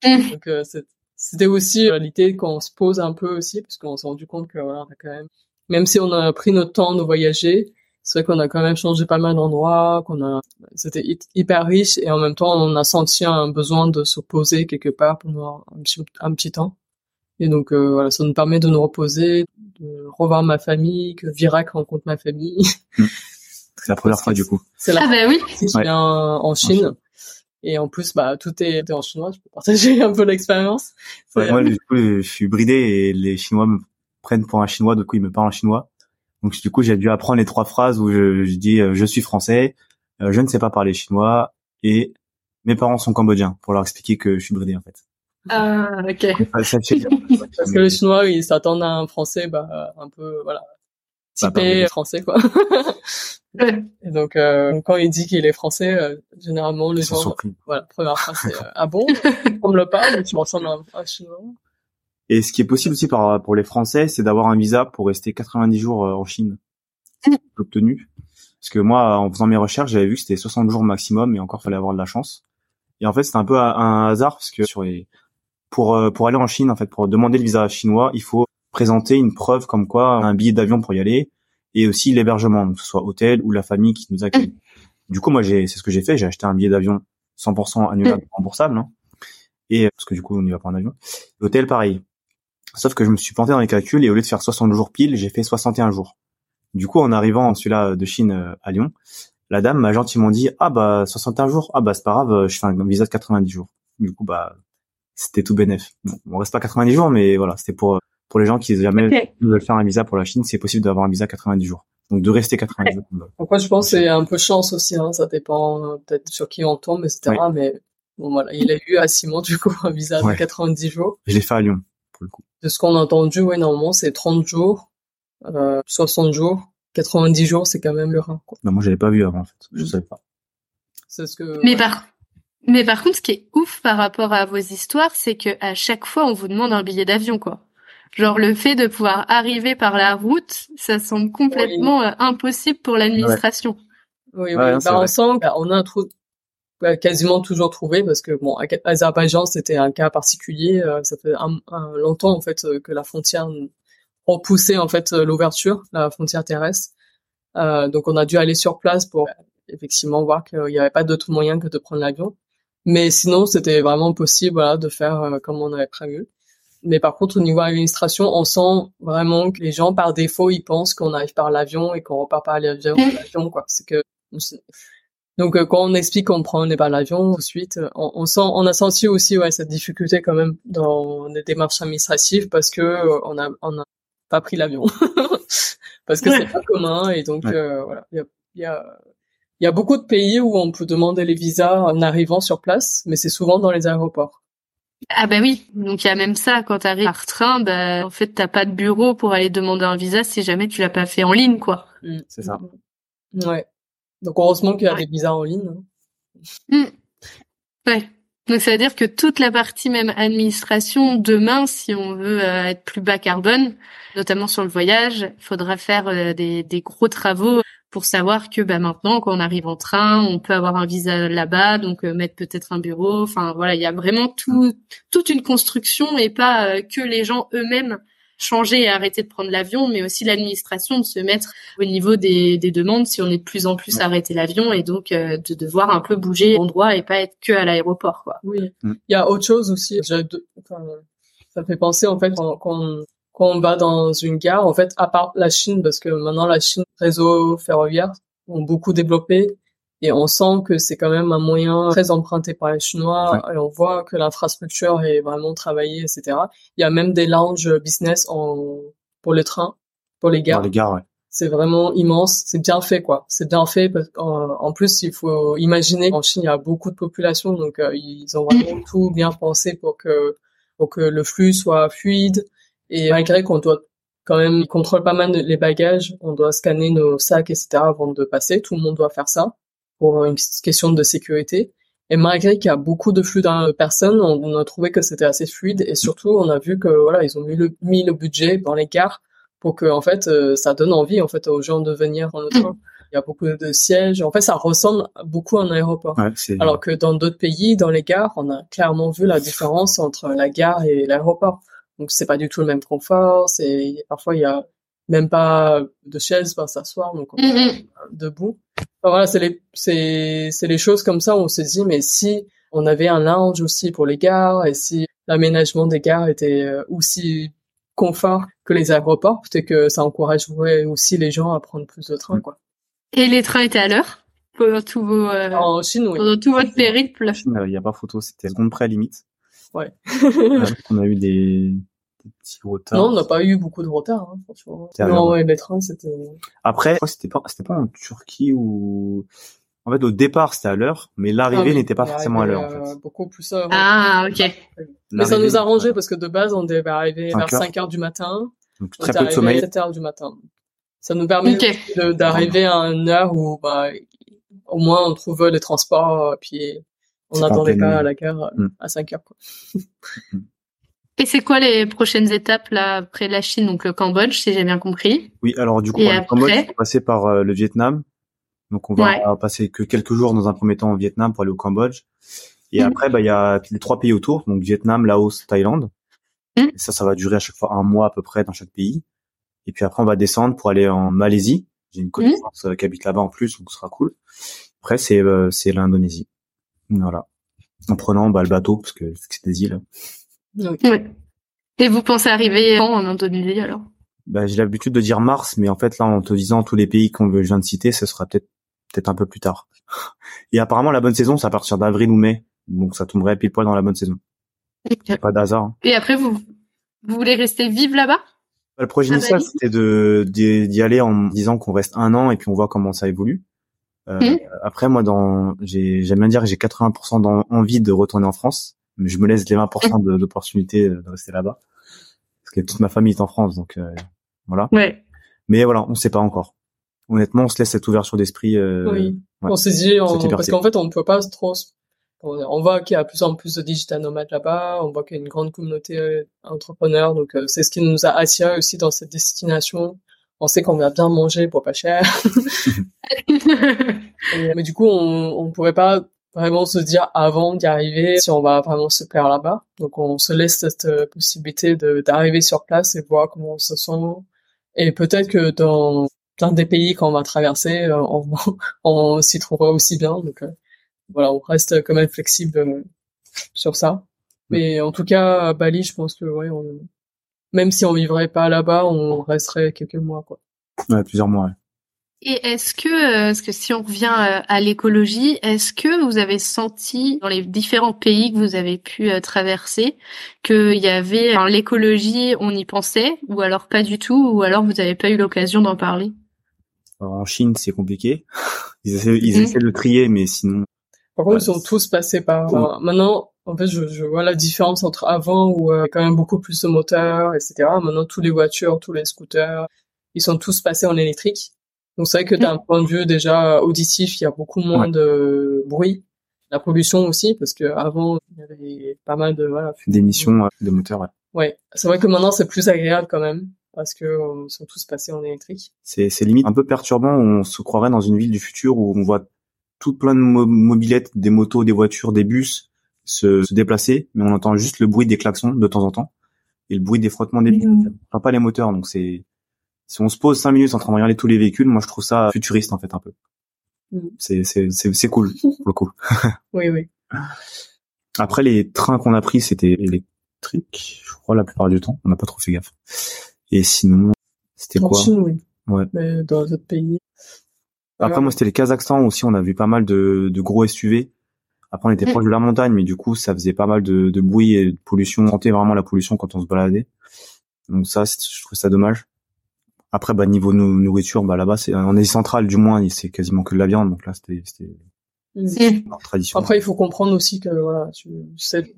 Donc euh, c'est- c'était aussi euh, l'idée qu'on se pose un peu aussi, parce qu'on s'est rendu compte que voilà, on a quand même, même si on a pris notre temps de voyager, c'est vrai qu'on a quand même changé pas mal d'endroits, qu'on a, c'était hy- hyper riche et en même temps on a senti un besoin de se poser quelque part pendant un petit, un petit temps. Et donc euh, voilà, ça nous permet de nous reposer, de revoir ma famille, que Virac rencontre ma famille. C'est la première fois du coup. C'est la Ah bah oui. qui Ouais. vient en Chine. Et en plus, bah, tout est, en chinois. Je peux partager un peu l'expérience. Ouais, moi, du coup, je suis bridé et les Chinois me prennent pour un Chinois, du coup, ils me parlent en chinois. Donc, du coup, j'ai dû apprendre les trois phrases où je, je dis euh, je suis français, euh, je ne sais pas parler chinois et mes parents sont cambodgiens pour leur expliquer que je suis bridé en fait. Ah, ok. Parce que les Chinois, ils s'attendent à un français, bah, un peu, voilà, Bah, typé pardon. français, quoi. Ouais. Et donc, euh, quand il dit qu'il est français, euh, généralement, les gens, surpris. voilà, première phrase, c'est, euh, ah bon? On me le parle, mais tu me ressembles à un, Chinois. Et ce qui est possible aussi par, pour les Français, c'est d'avoir un visa pour rester 90 jours euh, en Chine. Mm. Obtenu. Parce que moi, en faisant mes recherches, j'avais vu que c'était 60 jours maximum et encore fallait avoir de la chance. Et en fait, c'était un peu un, un hasard parce que sur les, pour, euh, pour aller en Chine, en fait, pour demander le visa chinois, il faut présenter une preuve comme quoi un billet d'avion pour y aller et aussi l'hébergement, que ce soit hôtel ou la famille qui nous accueille. Du coup, moi, j'ai, c'est ce que j'ai fait. J'ai acheté un billet d'avion 100% annulable, remboursable, hein. Et, parce que du coup, on n'y va pas en avion. L'hôtel, pareil. Sauf que je me suis planté dans les calculs et au lieu de faire 60 jours pile, j'ai fait 61 jours. Du coup, en arrivant celui-là de Chine euh, à Lyon, la dame m'a gentiment dit ah bah 61 jours, ah bah c'est pas grave, euh, je fais un visa de 90 jours. Du coup bah c'était tout bénef. Bon, on reste pas 90 jours, mais voilà, c'était pour euh, pour les gens qui jamais Ok. veulent faire un visa pour la Chine, c'est possible d'avoir un visa 90 jours. Donc de rester 90 jours. Bah, Après, je pense que c'est un peu chance aussi, hein, ça dépend euh, peut-être sur qui on tombe, etc. Mais bon, voilà, il a eu à Simon, du coup, un visa Ouais. de 90 jours. Je l'ai fait à Lyon pour le coup. De ce qu'on a entendu, ouais, normalement, c'est 30 jours, euh, 60 jours, 90 jours, c'est quand même le rare, quoi. Bah, moi je l'avais pas vu avant en fait, je Mm. savais pas. C'est ce que, Mais ouais. par, mais par contre, ce qui est ouf par rapport à vos histoires, c'est que à chaque fois, on vous demande un billet d'avion, quoi. Genre le fait de pouvoir arriver par la route, ça semble complètement euh, impossible pour l'administration. Oui, oui. Ouais, c'est bah, on vrai. sent qu'on a trou- bah, quasiment toujours trouvé parce que bon, à- Azerbaïdjan c'était un cas particulier. euh, ça fait un, un- longtemps en fait euh, que la frontière repoussait en fait l'ouverture, la frontière terrestre. Euh, donc on a dû aller sur place pour effectivement voir qu'il n'y avait pas d'autre moyen que de prendre l'avion. Mais sinon c'était vraiment possible voilà, de faire euh, comme on avait prévu. Mais par contre, au niveau administration, on sent vraiment que les gens, par défaut, ils pensent qu'on arrive par l'avion et qu'on repart par l'avion, l'avion, quoi. C'est que, donc, euh, quand on explique qu'on prend pas l'avion tout de suite, euh, on, on sent, on a senti aussi, ouais, cette difficulté quand même dans les démarches administratives parce que euh, on a, on a pas pris l'avion. Parce que c'est pas commun et donc euh, voilà, il y a, y a il y a beaucoup de pays où on peut demander les visas en arrivant sur place, mais c'est souvent dans les aéroports. Ah bah oui, donc il y a même ça quand tu arrives par train, bah en fait t'as pas de bureau pour aller demander un visa si jamais tu l'as pas fait en ligne quoi. Mm. C'est ça. Ouais. Donc heureusement qu'il y a des visas en ligne. Hein. Mm. Ouais. Donc ça veut dire que toute la partie même administration demain, si on veut euh, être plus bas carbone, notamment sur le voyage, il faudra faire euh, des, des, gros travaux pour savoir que bah, maintenant, quand on arrive en train, on peut avoir un visa là-bas, donc euh, mettre peut-être un bureau. Enfin voilà, il y a vraiment tout, toute une construction et pas que les gens eux-mêmes changer et arrêter de prendre l'avion, mais aussi l'administration de se mettre au niveau des, des, demandes si on est de plus en plus arrêter l'avion et donc euh, de devoir un peu bouger d'endroit et pas être que à l'aéroport. Quoi. Oui, mm. il y a autre chose aussi. Enfin, ça fait penser en fait quand, quand, on va dans une gare, en fait, à part la Chine, parce que maintenant la Chine, réseau ferroviaire ont beaucoup développé et on sent que c'est quand même un moyen très emprunté par les Chinois et on voit que l'infrastructure est vraiment travaillée, etc. Il y a même des lounges business en pour le train, pour les gares. les gares, ouais. C'est vraiment immense, c'est bien fait quoi. C'est bien fait parce qu'en plus il faut imaginer qu'en Chine il y a beaucoup de population donc euh, ils ont vraiment tout bien pensé pour que pour que le flux soit fluide et malgré qu'on doit quand même ils contrôlent pas mal les bagages, on doit scanner nos sacs etc avant de passer, tout le monde doit faire ça pour une question de sécurité. Et malgré qu'il y a beaucoup de flux de personnes, on a trouvé que c'était assez fluide et surtout on a vu que voilà ils ont mis le, mis le budget dans les gares pour que en fait euh, ça donne envie en fait aux gens de venir en train. Il y a beaucoup de sièges. En fait, ça ressemble beaucoup à un aéroport. Alors que dans d'autres pays, dans les gares, on a clairement vu la différence entre la gare et l'aéroport. Donc c'est pas du tout le même confort. C'est parfois il y a même pas de chaise pour s'asseoir, donc on mm-hmm. debout. voilà, c'est les c'est c'est les choses comme ça où on se dit mais si on avait un lounge aussi pour les gares et si l'aménagement des gares était euh, aussi confort que les aéroports, peut-être que ça encouragerait aussi les gens à prendre plus de trains quoi. Et les trains étaient à l'heure? Pendant tout vos euh, en Chine oui. pendant tout votre périple? Il n'y a pas photo, c'était seconde près limite. Ouais. on a eu des non, on n'a pas eu beaucoup de retard, hein, franchement. Non, ouais, les trains, c'était... Après, c'était pas, c'était pas en Turquie ou... En fait, au départ, c'était à l'heure, mais l'arrivée ah n'était pas forcément à l'heure, en fait. Beaucoup plus avant. Ah, ok. Mais ça nous a arrangé parce que de base, on devait arriver vers 5 heures du matin. Donc, très peu de sommeil. 7 heures du matin. Ça nous permet d'arriver à une heure où, bah, au moins, on trouve les transports, puis on n'attendait pas à la gare mm. à 5 heures, quoi. Mm. Et c'est quoi les prochaines étapes là après la Chine, donc le Cambodge, si j'ai bien compris? Oui, alors du coup, le Cambodge, on va passer par euh, le Vietnam. Donc on va passer que quelques jours dans un premier temps au Vietnam pour aller au Cambodge. Et mhm. après, bah il y a les trois pays autour, donc Vietnam, Laos, Thaïlande. Mhm. ça, ça va durer à chaque fois un mois à peu près dans chaque pays. Et puis après, on va descendre pour aller en Malaisie. J'ai une connaissance mhm. qui habite là-bas en plus, donc ce sera cool. Après, c'est euh, c'est l'Indonésie. Voilà. En prenant bah, le bateau parce que c'est des îles. Et vous pensez arriver quand en Indonésie alors? Bah, J'ai l'habitude de dire mars, mais en fait là, en te disant tous les pays qu'on je viens de citer, ce sera peut-être peut-être un peu plus tard. Et apparemment, la bonne saison, c'est à partir d'avril ou mai, donc ça tomberait pile poil dans la bonne saison. Pas d'hasard. Hein. Et après, vous vous voulez rester vivre là-bas? Bah, Le projet initial, c'était de d'y aller en disant qu'on reste un an et puis on voit comment ça évolue. Euh, hmm. Après, moi, dans, j'ai, j'aime bien dire que j'ai 80% d'envie de retourner en France mais je me laisse les 20% de d'opportunités de rester là-bas. Parce que toute ma famille est en France donc euh, voilà. Ouais. mais voilà on sait pas encore. Honnêtement on se laisse cette ouverture d'esprit euh, oui. on s'est dit parce qu'en fait on ne peut pas trop on voit qu'il y a de plus en plus de digital nomades là-bas on voit qu'il y a une grande communauté euh, entrepreneur donc euh, c'est ce qui nous a attiré aussi dans cette destination on sait qu'on va bien manger pour pas cher mais du coup on on pourrait pas vraiment se dire avant d'y arriver si on va vraiment se plaire là-bas. Donc on se laisse cette euh, possibilité de d'arriver sur place et voir comment on se sent. Et peut-être que dans plein des pays qu'on va traverser, euh, on, on s'y trouvera aussi bien. Donc euh, voilà, on reste quand même flexible sur ça. Mais en tout cas, à Bali, je pense que ouais, on... même si on vivrait pas là-bas, on resterait quelques mois quoi. Ouais, plusieurs mois. Et est-ce que, est-ce que si on revient à l'écologie, est-ce que vous avez senti dans les différents pays que vous avez pu traverser qu'il y avait l'écologie, on y pensait, ou alors pas du tout, ou alors vous n'avez pas eu l'occasion d'en parler? En Chine, c'est compliqué. Ils essaient, ils mhm. essaient de trier, mais sinon. Par contre, ils sont tous passés par. maintenant, en fait, je, je, vois la différence entre avant où euh, quand même beaucoup plus de moteurs, etc. Maintenant, tous les voitures, tous les scooters, ils sont tous passés en électrique. Donc c'est vrai que d'un point de vue déjà auditif, il y a beaucoup moins de bruit. La pollution aussi, parce que avant il y avait pas mal de voilà d'émissions de moteurs. Ouais. ouais. C'est vrai que maintenant c'est plus agréable quand même parce que euh, sont tous passés en électrique. C'est c'est limite un peu perturbant. On se croirait dans une ville du futur où on voit tout plein de mobilettes, des motos, des voitures, des bus se, se, déplacer, mais on entend juste le bruit des klaxons de temps en temps et le bruit des frottements des pieds. Enfin, pas les moteurs, donc c'est si on se pose cinq minutes en train de regarder tous les véhicules, moi je trouve ça futuriste en fait un peu. Mm. C'est c'est c'est cool pour le coup. oui oui. Après les trains qu'on a pris c'était électrique, je crois la plupart du temps. On n'a pas trop fait gaffe. Et sinon c'était quoi? Chine, oui. Ouais. Mais dans d'autres pays. Après moi c'était le Kazakhstan aussi. On a vu pas mal de, de gros SUV. Après on était mm. proche de la montagne, mais du coup ça faisait pas mal de, de bruit et de pollution. On sentait vraiment la pollution quand on se baladait. Donc ça je trouve ça dommage. Après, bah, niveau nourriture, bah, là-bas, c'est, en Asie centrale, du moins, c'est quasiment que de la viande. Donc là, c'était, c'était, mmh. tradition. Après, il faut comprendre aussi que, voilà, tu sais,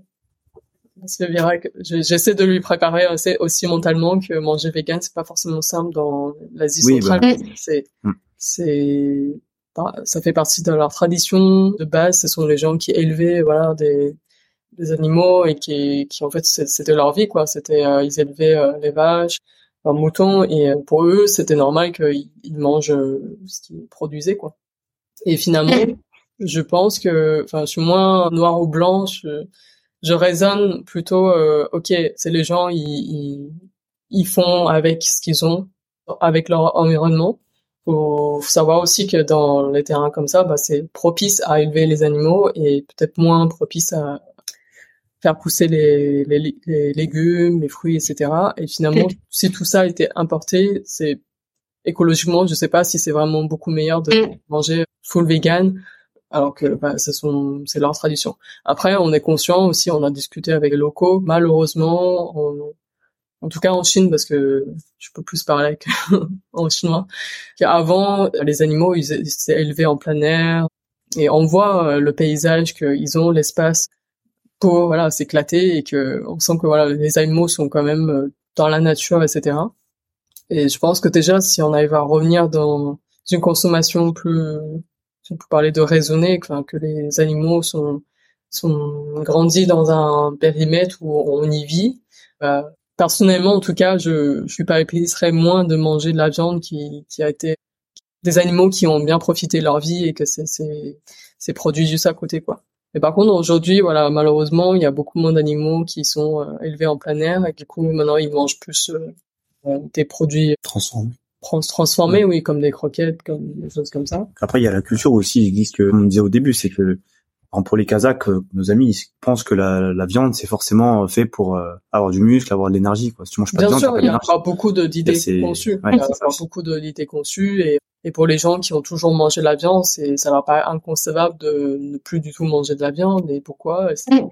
j'essaie de lui préparer aussi, mentalement que manger vegan, c'est pas forcément simple dans l'Asie centrale. Bah. C'est, mmh. c'est, ça fait partie de leur tradition de base. Ce sont les gens qui élevaient, voilà, des, des animaux et qui, qui en fait, c'était leur vie, quoi. C'était, euh, ils élevaient euh, les vaches, un mouton et euh, pour eux c'était normal qu'ils mangent euh, ce qu'ils produisaient quoi. Et finalement, je pense que, enfin, je suis moins noir ou blanc. Je, je raisonne plutôt, euh, ok, c'est les gens, ils, ils, ils, font avec ce qu'ils ont, avec leur environnement. Faut savoir aussi que dans les terrains comme ça, bah, c'est propice à élever les animaux et peut-être moins propice à, faire pousser les, les, les, légumes, les fruits, etc. Et finalement, si tout ça était importé, c'est écologiquement, je sais pas si c'est vraiment beaucoup meilleur de mm. manger full vegan, alors que bah, c'est son, c'est leur tradition. Après, on est conscient aussi, on a discuté avec les locaux. Malheureusement, en tout cas en Chine, parce que je peux plus parler avec, en chinois, qu'avant, les animaux, ils, étaient élevés en plein air, et on voit euh, le paysage qu'ils ont, l'espace pour voilà s'éclater et que on sent que voilà les animaux sont quand même euh, dans la nature etc et je pense que déjà si on arrive à revenir dans une consommation plus si on peut parler de raisonner enfin, que les animaux sont sont grandis dans un périmètre où on y vit bah, personnellement en tout cas je je suis pas épicerais moins de manger de la viande qui qui a été des animaux qui ont bien profité de leur vie et que c'est c'est c'est produit juste à côté quoi mais par contre, aujourd'hui, voilà, malheureusement, il y a beaucoup moins d'animaux qui sont euh, élevés en plein air et du coup, maintenant, ils mangent plus euh, euh, des produits transformés. Transformés, oui, comme des croquettes, comme des choses comme ça. Après, il y a la culture aussi, il existe que, on disait au début, c'est que pour les Kazakhs, nos amis, ils pensent que la, la viande, c'est forcément fait pour avoir du muscle, avoir de l'énergie. Si tu manges pas Bien de viande, sûr, il y a encore beaucoup d'idées conçues. il y a encore beaucoup d'idées conçues et et pour les gens qui ont toujours mangé de la viande, c'est, ça leur paraît inconcevable de ne plus du tout manger de la viande. Et pourquoi mm.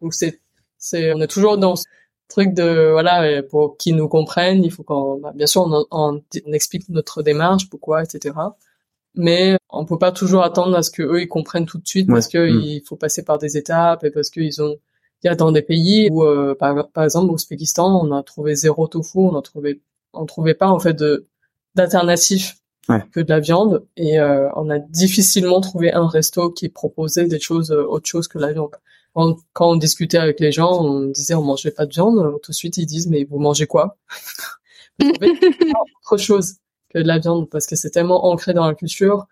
Donc c'est, c'est, on est toujours dans ce truc de voilà, pour qu'ils nous comprennent, il faut qu'on, bah, bien sûr, on, on, explique notre démarche, pourquoi, etc. Mais on peut pas toujours attendre à ce que eux ils comprennent tout de suite parce que mm. il faut passer par des étapes et parce qu'ils ont il y a dans des pays où euh, par, par exemple au Ouzbékistan on a trouvé zéro tofu on a trouvé on trouvait pas en fait de d'alternatifs que de la viande et euh, on a difficilement trouvé un resto qui proposait des choses euh, autre chose que la viande. Quand, quand, on discutait avec les gens, on disait on mangeait pas de viande, tout de suite ils disent mais vous mangez quoi? Autre chose que de la viande parce que c'est tellement ancré dans la culture.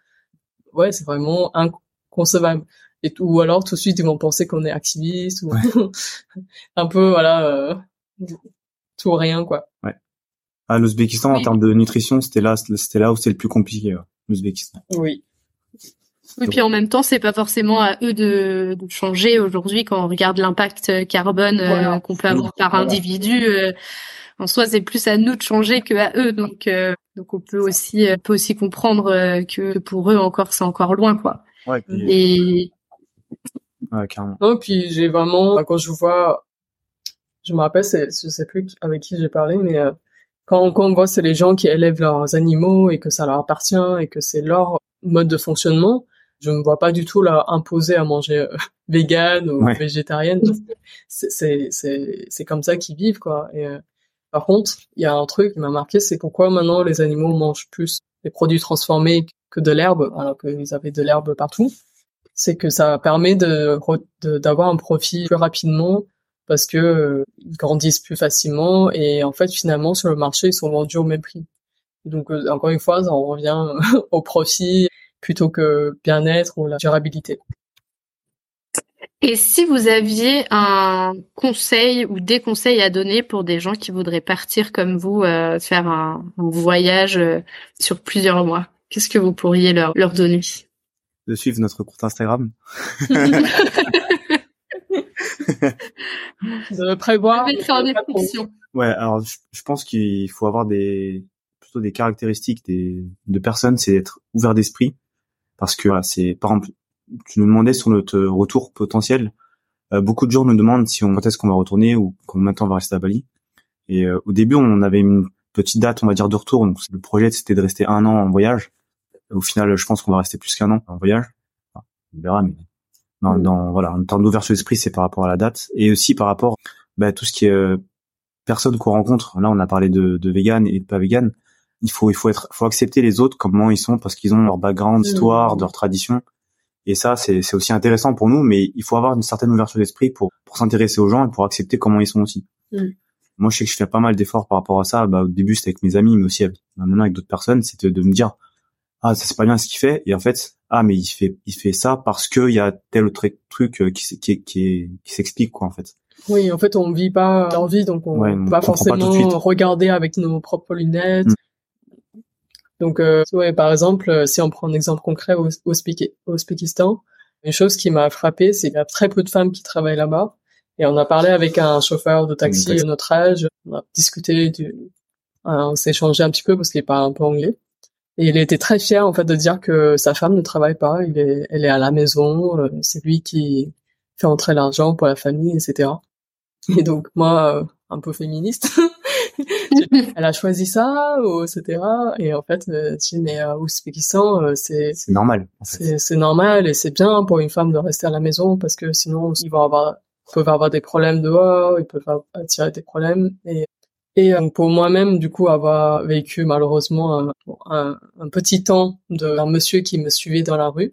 Ouais, c'est vraiment inconcevable. Et ou alors tout de suite ils vont penser qu'on est activiste ou un peu voilà euh, tout ou rien quoi. Ouais. Ah, l'Ouzbékistan, en termes de nutrition, c'était là, c'était là où c'est le plus compliqué, l'Ouzbékistan. Oui. Oui, puis en même temps, c'est pas forcément à eux de, de changer aujourd'hui quand on regarde l'impact carbone euh, qu'on peut avoir par individu. Euh, en soi, c'est plus à nous de changer que à eux. Donc, euh, donc on peut aussi peut aussi comprendre que pour eux encore, c'est encore loin, quoi. Ouais, Et ouais, carrément. Non, puis j'ai vraiment quand je vois, je me rappelle, c'est, je sais plus avec qui j'ai parlé, mais quand, quand on voit c'est les gens qui élèvent leurs animaux et que ça leur appartient et que c'est leur mode de fonctionnement, je me vois pas du tout leur imposer à manger euh, vegan ou végétarienne. C'est c'est c'est comme ça qu'ils vivent quoi. Et euh, par contre, il y a un truc qui m'a marqué, c'est pourquoi maintenant les animaux mangent plus des produits transformés que de l'herbe, alors qu'ils avaient de l'herbe partout. C'est que ça permet de d'avoir un profit plus rapidement parce que euh, ils grandissent plus facilement et en fait finalement sur le marché ils sont vendus au même prix. Donc euh, encore une fois, ça en revient au profit plutôt que bien-être ou la durabilité. Et si vous aviez un conseil ou des conseils à donner pour des gens qui voudraient partir comme vous, euh, faire un, voyage sur plusieurs mois, qu'est-ce que vous pourriez leur, leur donner? De suivre notre compte Instagram. de prévoir. Ouais, alors je, pense qu'il faut avoir des plutôt des caractéristiques des de personnes, c'est d'être ouvert d'esprit, parce que voilà, c'est par exemple, tu nous demandais sur notre retour potentiel, euh, beaucoup de gens nous demandent si on quand est-ce qu'on va retourner ou combien de temps on va rester à Bali. Et euh, au début, on avait une petite date, on va dire, de retour. Donc le projet c'était de rester un an en voyage. Au final, je pense qu'on va rester plus qu'un an en voyage. on verra, mais dans, mm. dans voilà en termes d'ouverture d'esprit c'est par rapport à la date et aussi par rapport bah, à tout ce qui est euh, personnes qu'on rencontre là on a parlé de, de vegan et de pas vegan il faut il faut être faut accepter les autres comment ils sont parce qu'ils ont leur background mm. histoire leur tradition et ça c'est c'est aussi intéressant pour nous mais il faut avoir une certaine ouverture d'esprit pour pour s'intéresser aux gens et pour accepter comment ils sont aussi mm. moi je sais que je fais pas mal d'efforts par rapport à ça bah, au début c'était avec mes amis mais aussi avec, maintenant avec d'autres personnes c'était de me dire ah ça c'est pas bien ce qu'il fait et en fait ah mais il fait il fait ça parce que il y a tel autre truc euh, qui qui qui, qui s'explique quoi en fait. Oui, en fait on vit pas l'envie donc on, ouais, va forcément regarder avec nos propres lunettes. Mm. Donc euh, ouais, par exemple, euh, si on prend un exemple concret au, au, au Ouzbékistan, une chose qui m'a frappé, c'est qu'il y a très peu de femmes qui travaillent là-bas. Et on a parlé avec un chauffeur de taxi de notre âge, on a discuté, du, on s'est échangé un petit peu parce qu'il parle un peu anglais. Et il était très fier en fait de dire que sa femme ne travaille pas, il est, elle est à la maison, euh, c'est lui qui fait entrer l'argent pour la famille, etc. Et donc moi, euh, un peu féministe, elle a choisi ça, ou, etc. Et en fait, euh, je dis mais euh, Ouzbékistan, c'est c'est normal. En fait. C'est normal et c'est bien pour une femme de rester à la maison parce que sinon ils vont avoir peuvent avoir des problèmes dehors, ils peuvent attirer des problèmes et et euh, pour moi-même, du coup, avoir vécu malheureusement un, un, petit temps d'un monsieur qui me suivait dans la rue.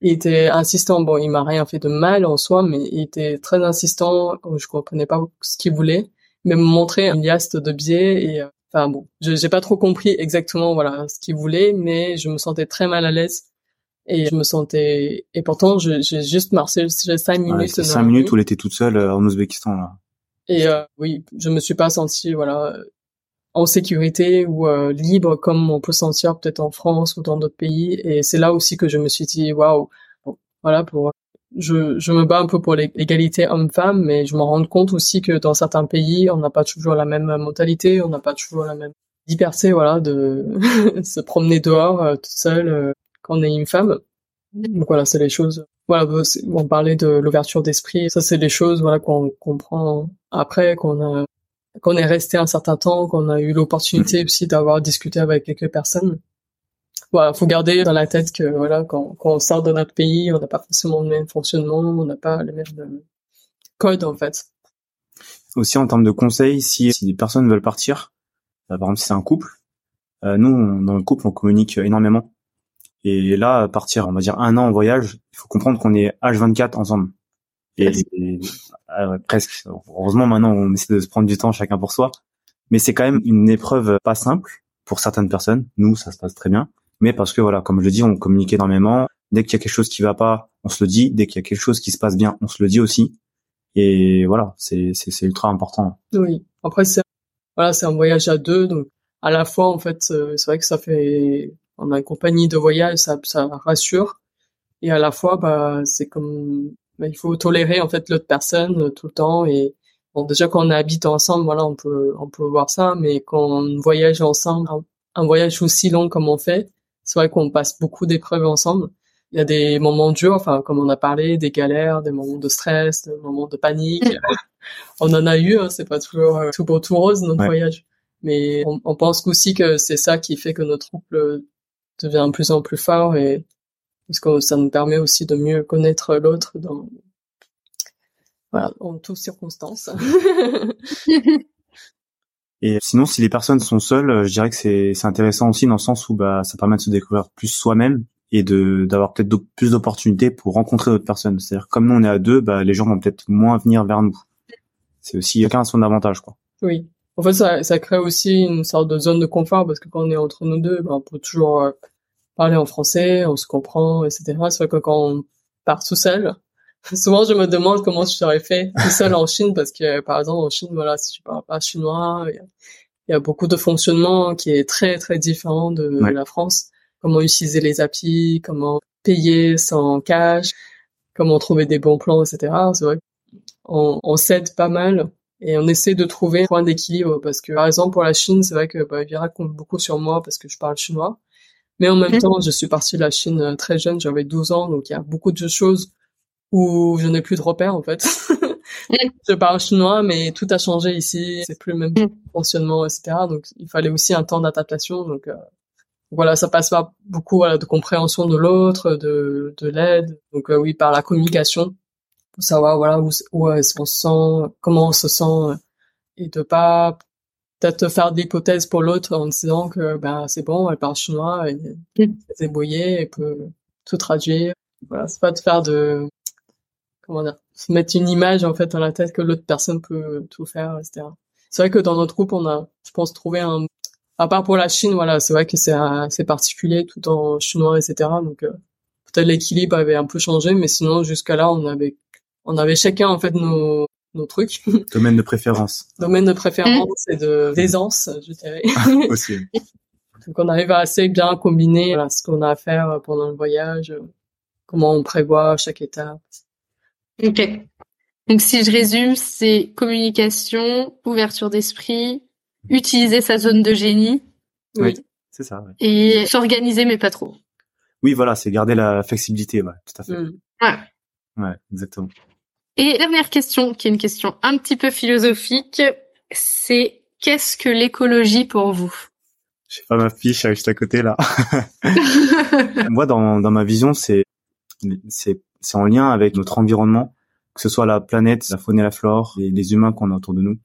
Il était insistant. Bon, il m'a rien fait de mal en soi, mais il était très insistant. Je comprenais pas ce qu'il voulait, mais me montrer un liaste de billets et euh, enfin bon, j'ai pas trop compris exactement voilà ce qu'il voulait, mais je me sentais très mal à l'aise et je me sentais et pourtant j'ai juste marché cinq minutes. cinq minutes où elle était toute seule euh, en Ouzbékistan là. Et euh, oui, je me suis pas sentie voilà en sécurité ou euh, libre comme on peut sentir peut-être en France ou dans d'autres pays. Et c'est là aussi que je me suis dit waouh, voilà pour je, je me bats un peu pour l'égalité homme-femme, mais je me rends compte aussi que dans certains pays, on n'a pas toujours la même mentalité, on n'a pas toujours la même liberté, voilà, de se promener dehors euh, toute seule euh, quand on est une femme. Donc voilà, c'est les choses. Voilà, on parlait de l'ouverture d'esprit. Ça, c'est les choses voilà qu'on comprend après qu'on a qu'on est resté un certain temps, qu'on a eu l'opportunité aussi d'avoir discuté avec quelques personnes. Voilà, faut garder dans la tête que voilà, quand, quand on sort de notre pays, on n'a pas forcément le même fonctionnement, on n'a pas le même euh, code en fait. Aussi en termes de conseils, si, si des personnes veulent partir, bah, par exemple si c'est un couple, euh, nous dans le couple on communique énormément et là, partir, on va dire un an en voyage, il faut comprendre qu'on est H24 ensemble. Et, ah presque. Heureusement, maintenant, on essaie de se prendre du temps chacun pour soi. Mais c'est quand même une épreuve pas simple pour certaines personnes. Nous, ça se passe très bien. Mais parce que voilà, comme je le dis, on communique énormément. Dès qu'il y a quelque chose qui va pas, on se le dit. Dès qu'il y a quelque chose qui se passe bien, on se le dit aussi. Et voilà, c'est c'est ultra important. Oui. Après, c'est voilà, c'est un voyage à deux, donc à la fois en fait, euh, c'est vrai que ça fait on a une compagnie de voyage, ça, ça rassure. et à la fois bah c'est comme bah, il faut tolérer en fait l'autre personne tout le temps et bon déjà quand on habite ensemble voilà on peut on peut voir ça mais quand on voyage ensemble un voyage aussi long comme on fait c'est vrai qu'on passe beaucoup d'épreuves ensemble. Il y a des moments durs enfin comme on a parlé des galères des moments de stress des moments de panique. On en a eu hein, c'est pas toujours euh, tout beau tout rose notre voyage. Mais on, on pense aussi que c'est ça qui fait que notre couple devient de plus en plus fort et parce que ça nous permet aussi de mieux connaître l'autre dans voilà, en toutes circonstances. et sinon, si les personnes sont seules, je dirais que c'est intéressant aussi dans le sens où bah ça permet de se découvrir plus soi-même et d'avoir peut-être plus d'opportunités pour rencontrer d'autres personnes. C'est-à-dire comme nous on est à deux, bah les gens vont peut-être moins venir vers nous. C'est aussi chacun a son avantage quoi. Oui. En fait, ça, ça crée aussi une sorte de zone de confort parce que quand on est entre nous deux, bah, on peut toujours euh, parler en français, on se comprend, etc. C'est vrai que quand on part tout seul, souvent je me demande comment je serais fait tout seul en Chine parce que par exemple en Chine, voilà, si tu parles pas chinois, il y, a, beaucoup de fonctionnement qui est très très différent de, la France. Comment utiliser les applis, comment payer sans cash, comment trouver des bons plans, etc. C'est vrai qu'on on s'aide pas mal et on essaie de trouver un point d'équilibre parce que par exemple pour la Chine, c'est vrai que bah, Vira compte beaucoup sur moi parce que je parle chinois. Mais en même mhm. temps, je suis partie de la Chine euh, très jeune, j'avais 12 ans, donc il y a beaucoup de choses où je n'ai plus de repères en fait. je parle chinois, mais tout a changé ici, c'est plus le même mhm. fonctionnement, etc. Donc il fallait aussi un temps d'adaptation. Donc euh, voilà, ça passe pas beaucoup voilà, de compréhension de l'autre, de, de l'aide. Donc euh, oui, par la communication, pour savoir voilà où, où est-ce qu'on se sent, comment on se sent, et de pas peut-être faire des hypothèses pour l'autre en disant que ben c'est bon, elle parle chinois, elle est débrouillée, elle peut tout traduire. Voilà, c'est pas de faire de comment dire, se mettre une image en fait dans la tête que l'autre personne peut tout faire, etc. C'est vrai que dans notre groupe, on a, je pense, trouvé un, à part pour la Chine, voilà, c'est vrai que c'est assez particulier, tout en chinois, etc. Donc euh, peut-être l'équilibre avait un peu changé, mais sinon jusqu'à là, on avait, on avait chacun en fait nos nos trucs. Domaine de préférence. Domaine de préférence et de d'aisance, je dirais. Aussi. Donc on arrive à assez bien combiner ce qu'on a à faire pendant le voyage, comment on prévoit chaque étape. Ok. Donc si je résume, c'est communication, ouverture d'esprit, utiliser sa zone de génie. Oui, c'est ça. Et s'organiser mais pas trop. Oui, voilà, c'est garder la flexibilité, ouais, tout à fait. Mm. Ouais. Ouais, exactement. Et dernière question, qui est une question un petit peu philosophique, c'est qu'est-ce que l'écologie pour vous? J'ai pas ma fiche juste à côté là. Moi, dans, dans ma vision, c'est c'est c'est en lien avec notre environnement, que ce soit la planète, la faune et la flore, et les humains qu'on a autour de nous.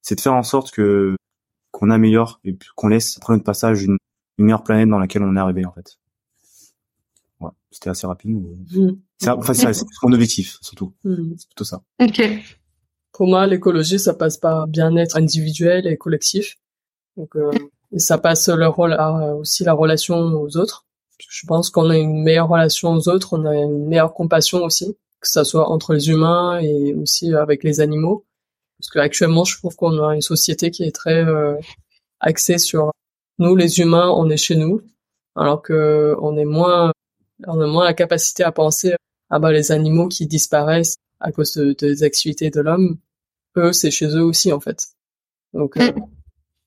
C'est de faire en sorte que qu'on améliore et qu'on laisse après notre passage une, une meilleure planète dans laquelle on est arrivé en fait. C'était assez rapide. Mm. C'est, enfin, c'est, mon objectif, surtout. Mm. C'est plutôt ça. Ok. Pour moi, l'écologie, ça passe par bien-être individuel et collectif. Donc, euh, et ça passe le rôle à, aussi la relation aux autres. Je pense qu'on a une meilleure relation aux autres, on a une meilleure compassion aussi, que ça soit entre les humains et aussi avec les animaux. Parce que actuellement, je trouve qu'on a une société qui est très euh, axée sur nous, les humains, on est chez nous, alors que on est moins on a moins la capacité à penser ah bah les animaux qui disparaissent à cause de, des activités de l'homme, eux c'est chez eux aussi en fait. Donc, euh,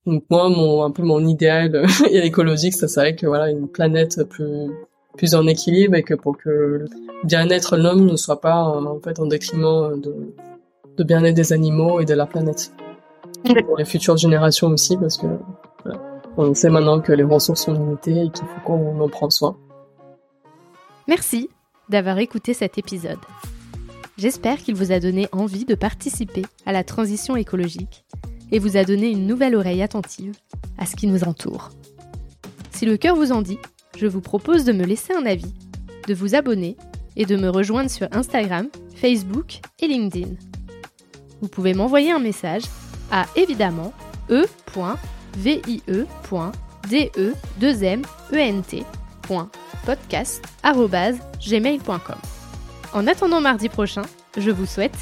donc moi mon un peu mon idéal écologique ça serait que voilà une planète plus plus en équilibre et que pour que le bien-être de l'homme ne soit pas en fait en détriment de de bien-être des animaux et de la planète. Pour les futures générations aussi parce que voilà, on sait maintenant que les ressources sont limitées et qu'il faut qu'on en prenne soin. Merci d'avoir écouté cet épisode. J'espère qu'il vous a donné envie de participer à la transition écologique et vous a donné une nouvelle oreille attentive à ce qui nous entoure. Si le cœur vous en dit, je vous propose de me laisser un avis, de vous abonner et de me rejoindre sur Instagram, Facebook et LinkedIn. Vous pouvez m'envoyer un message à évidemment e.vie.de2ment podcast.gmail.com. En attendant mardi prochain, je vous souhaite,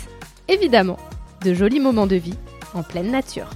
évidemment, de jolis moments de vie en pleine nature.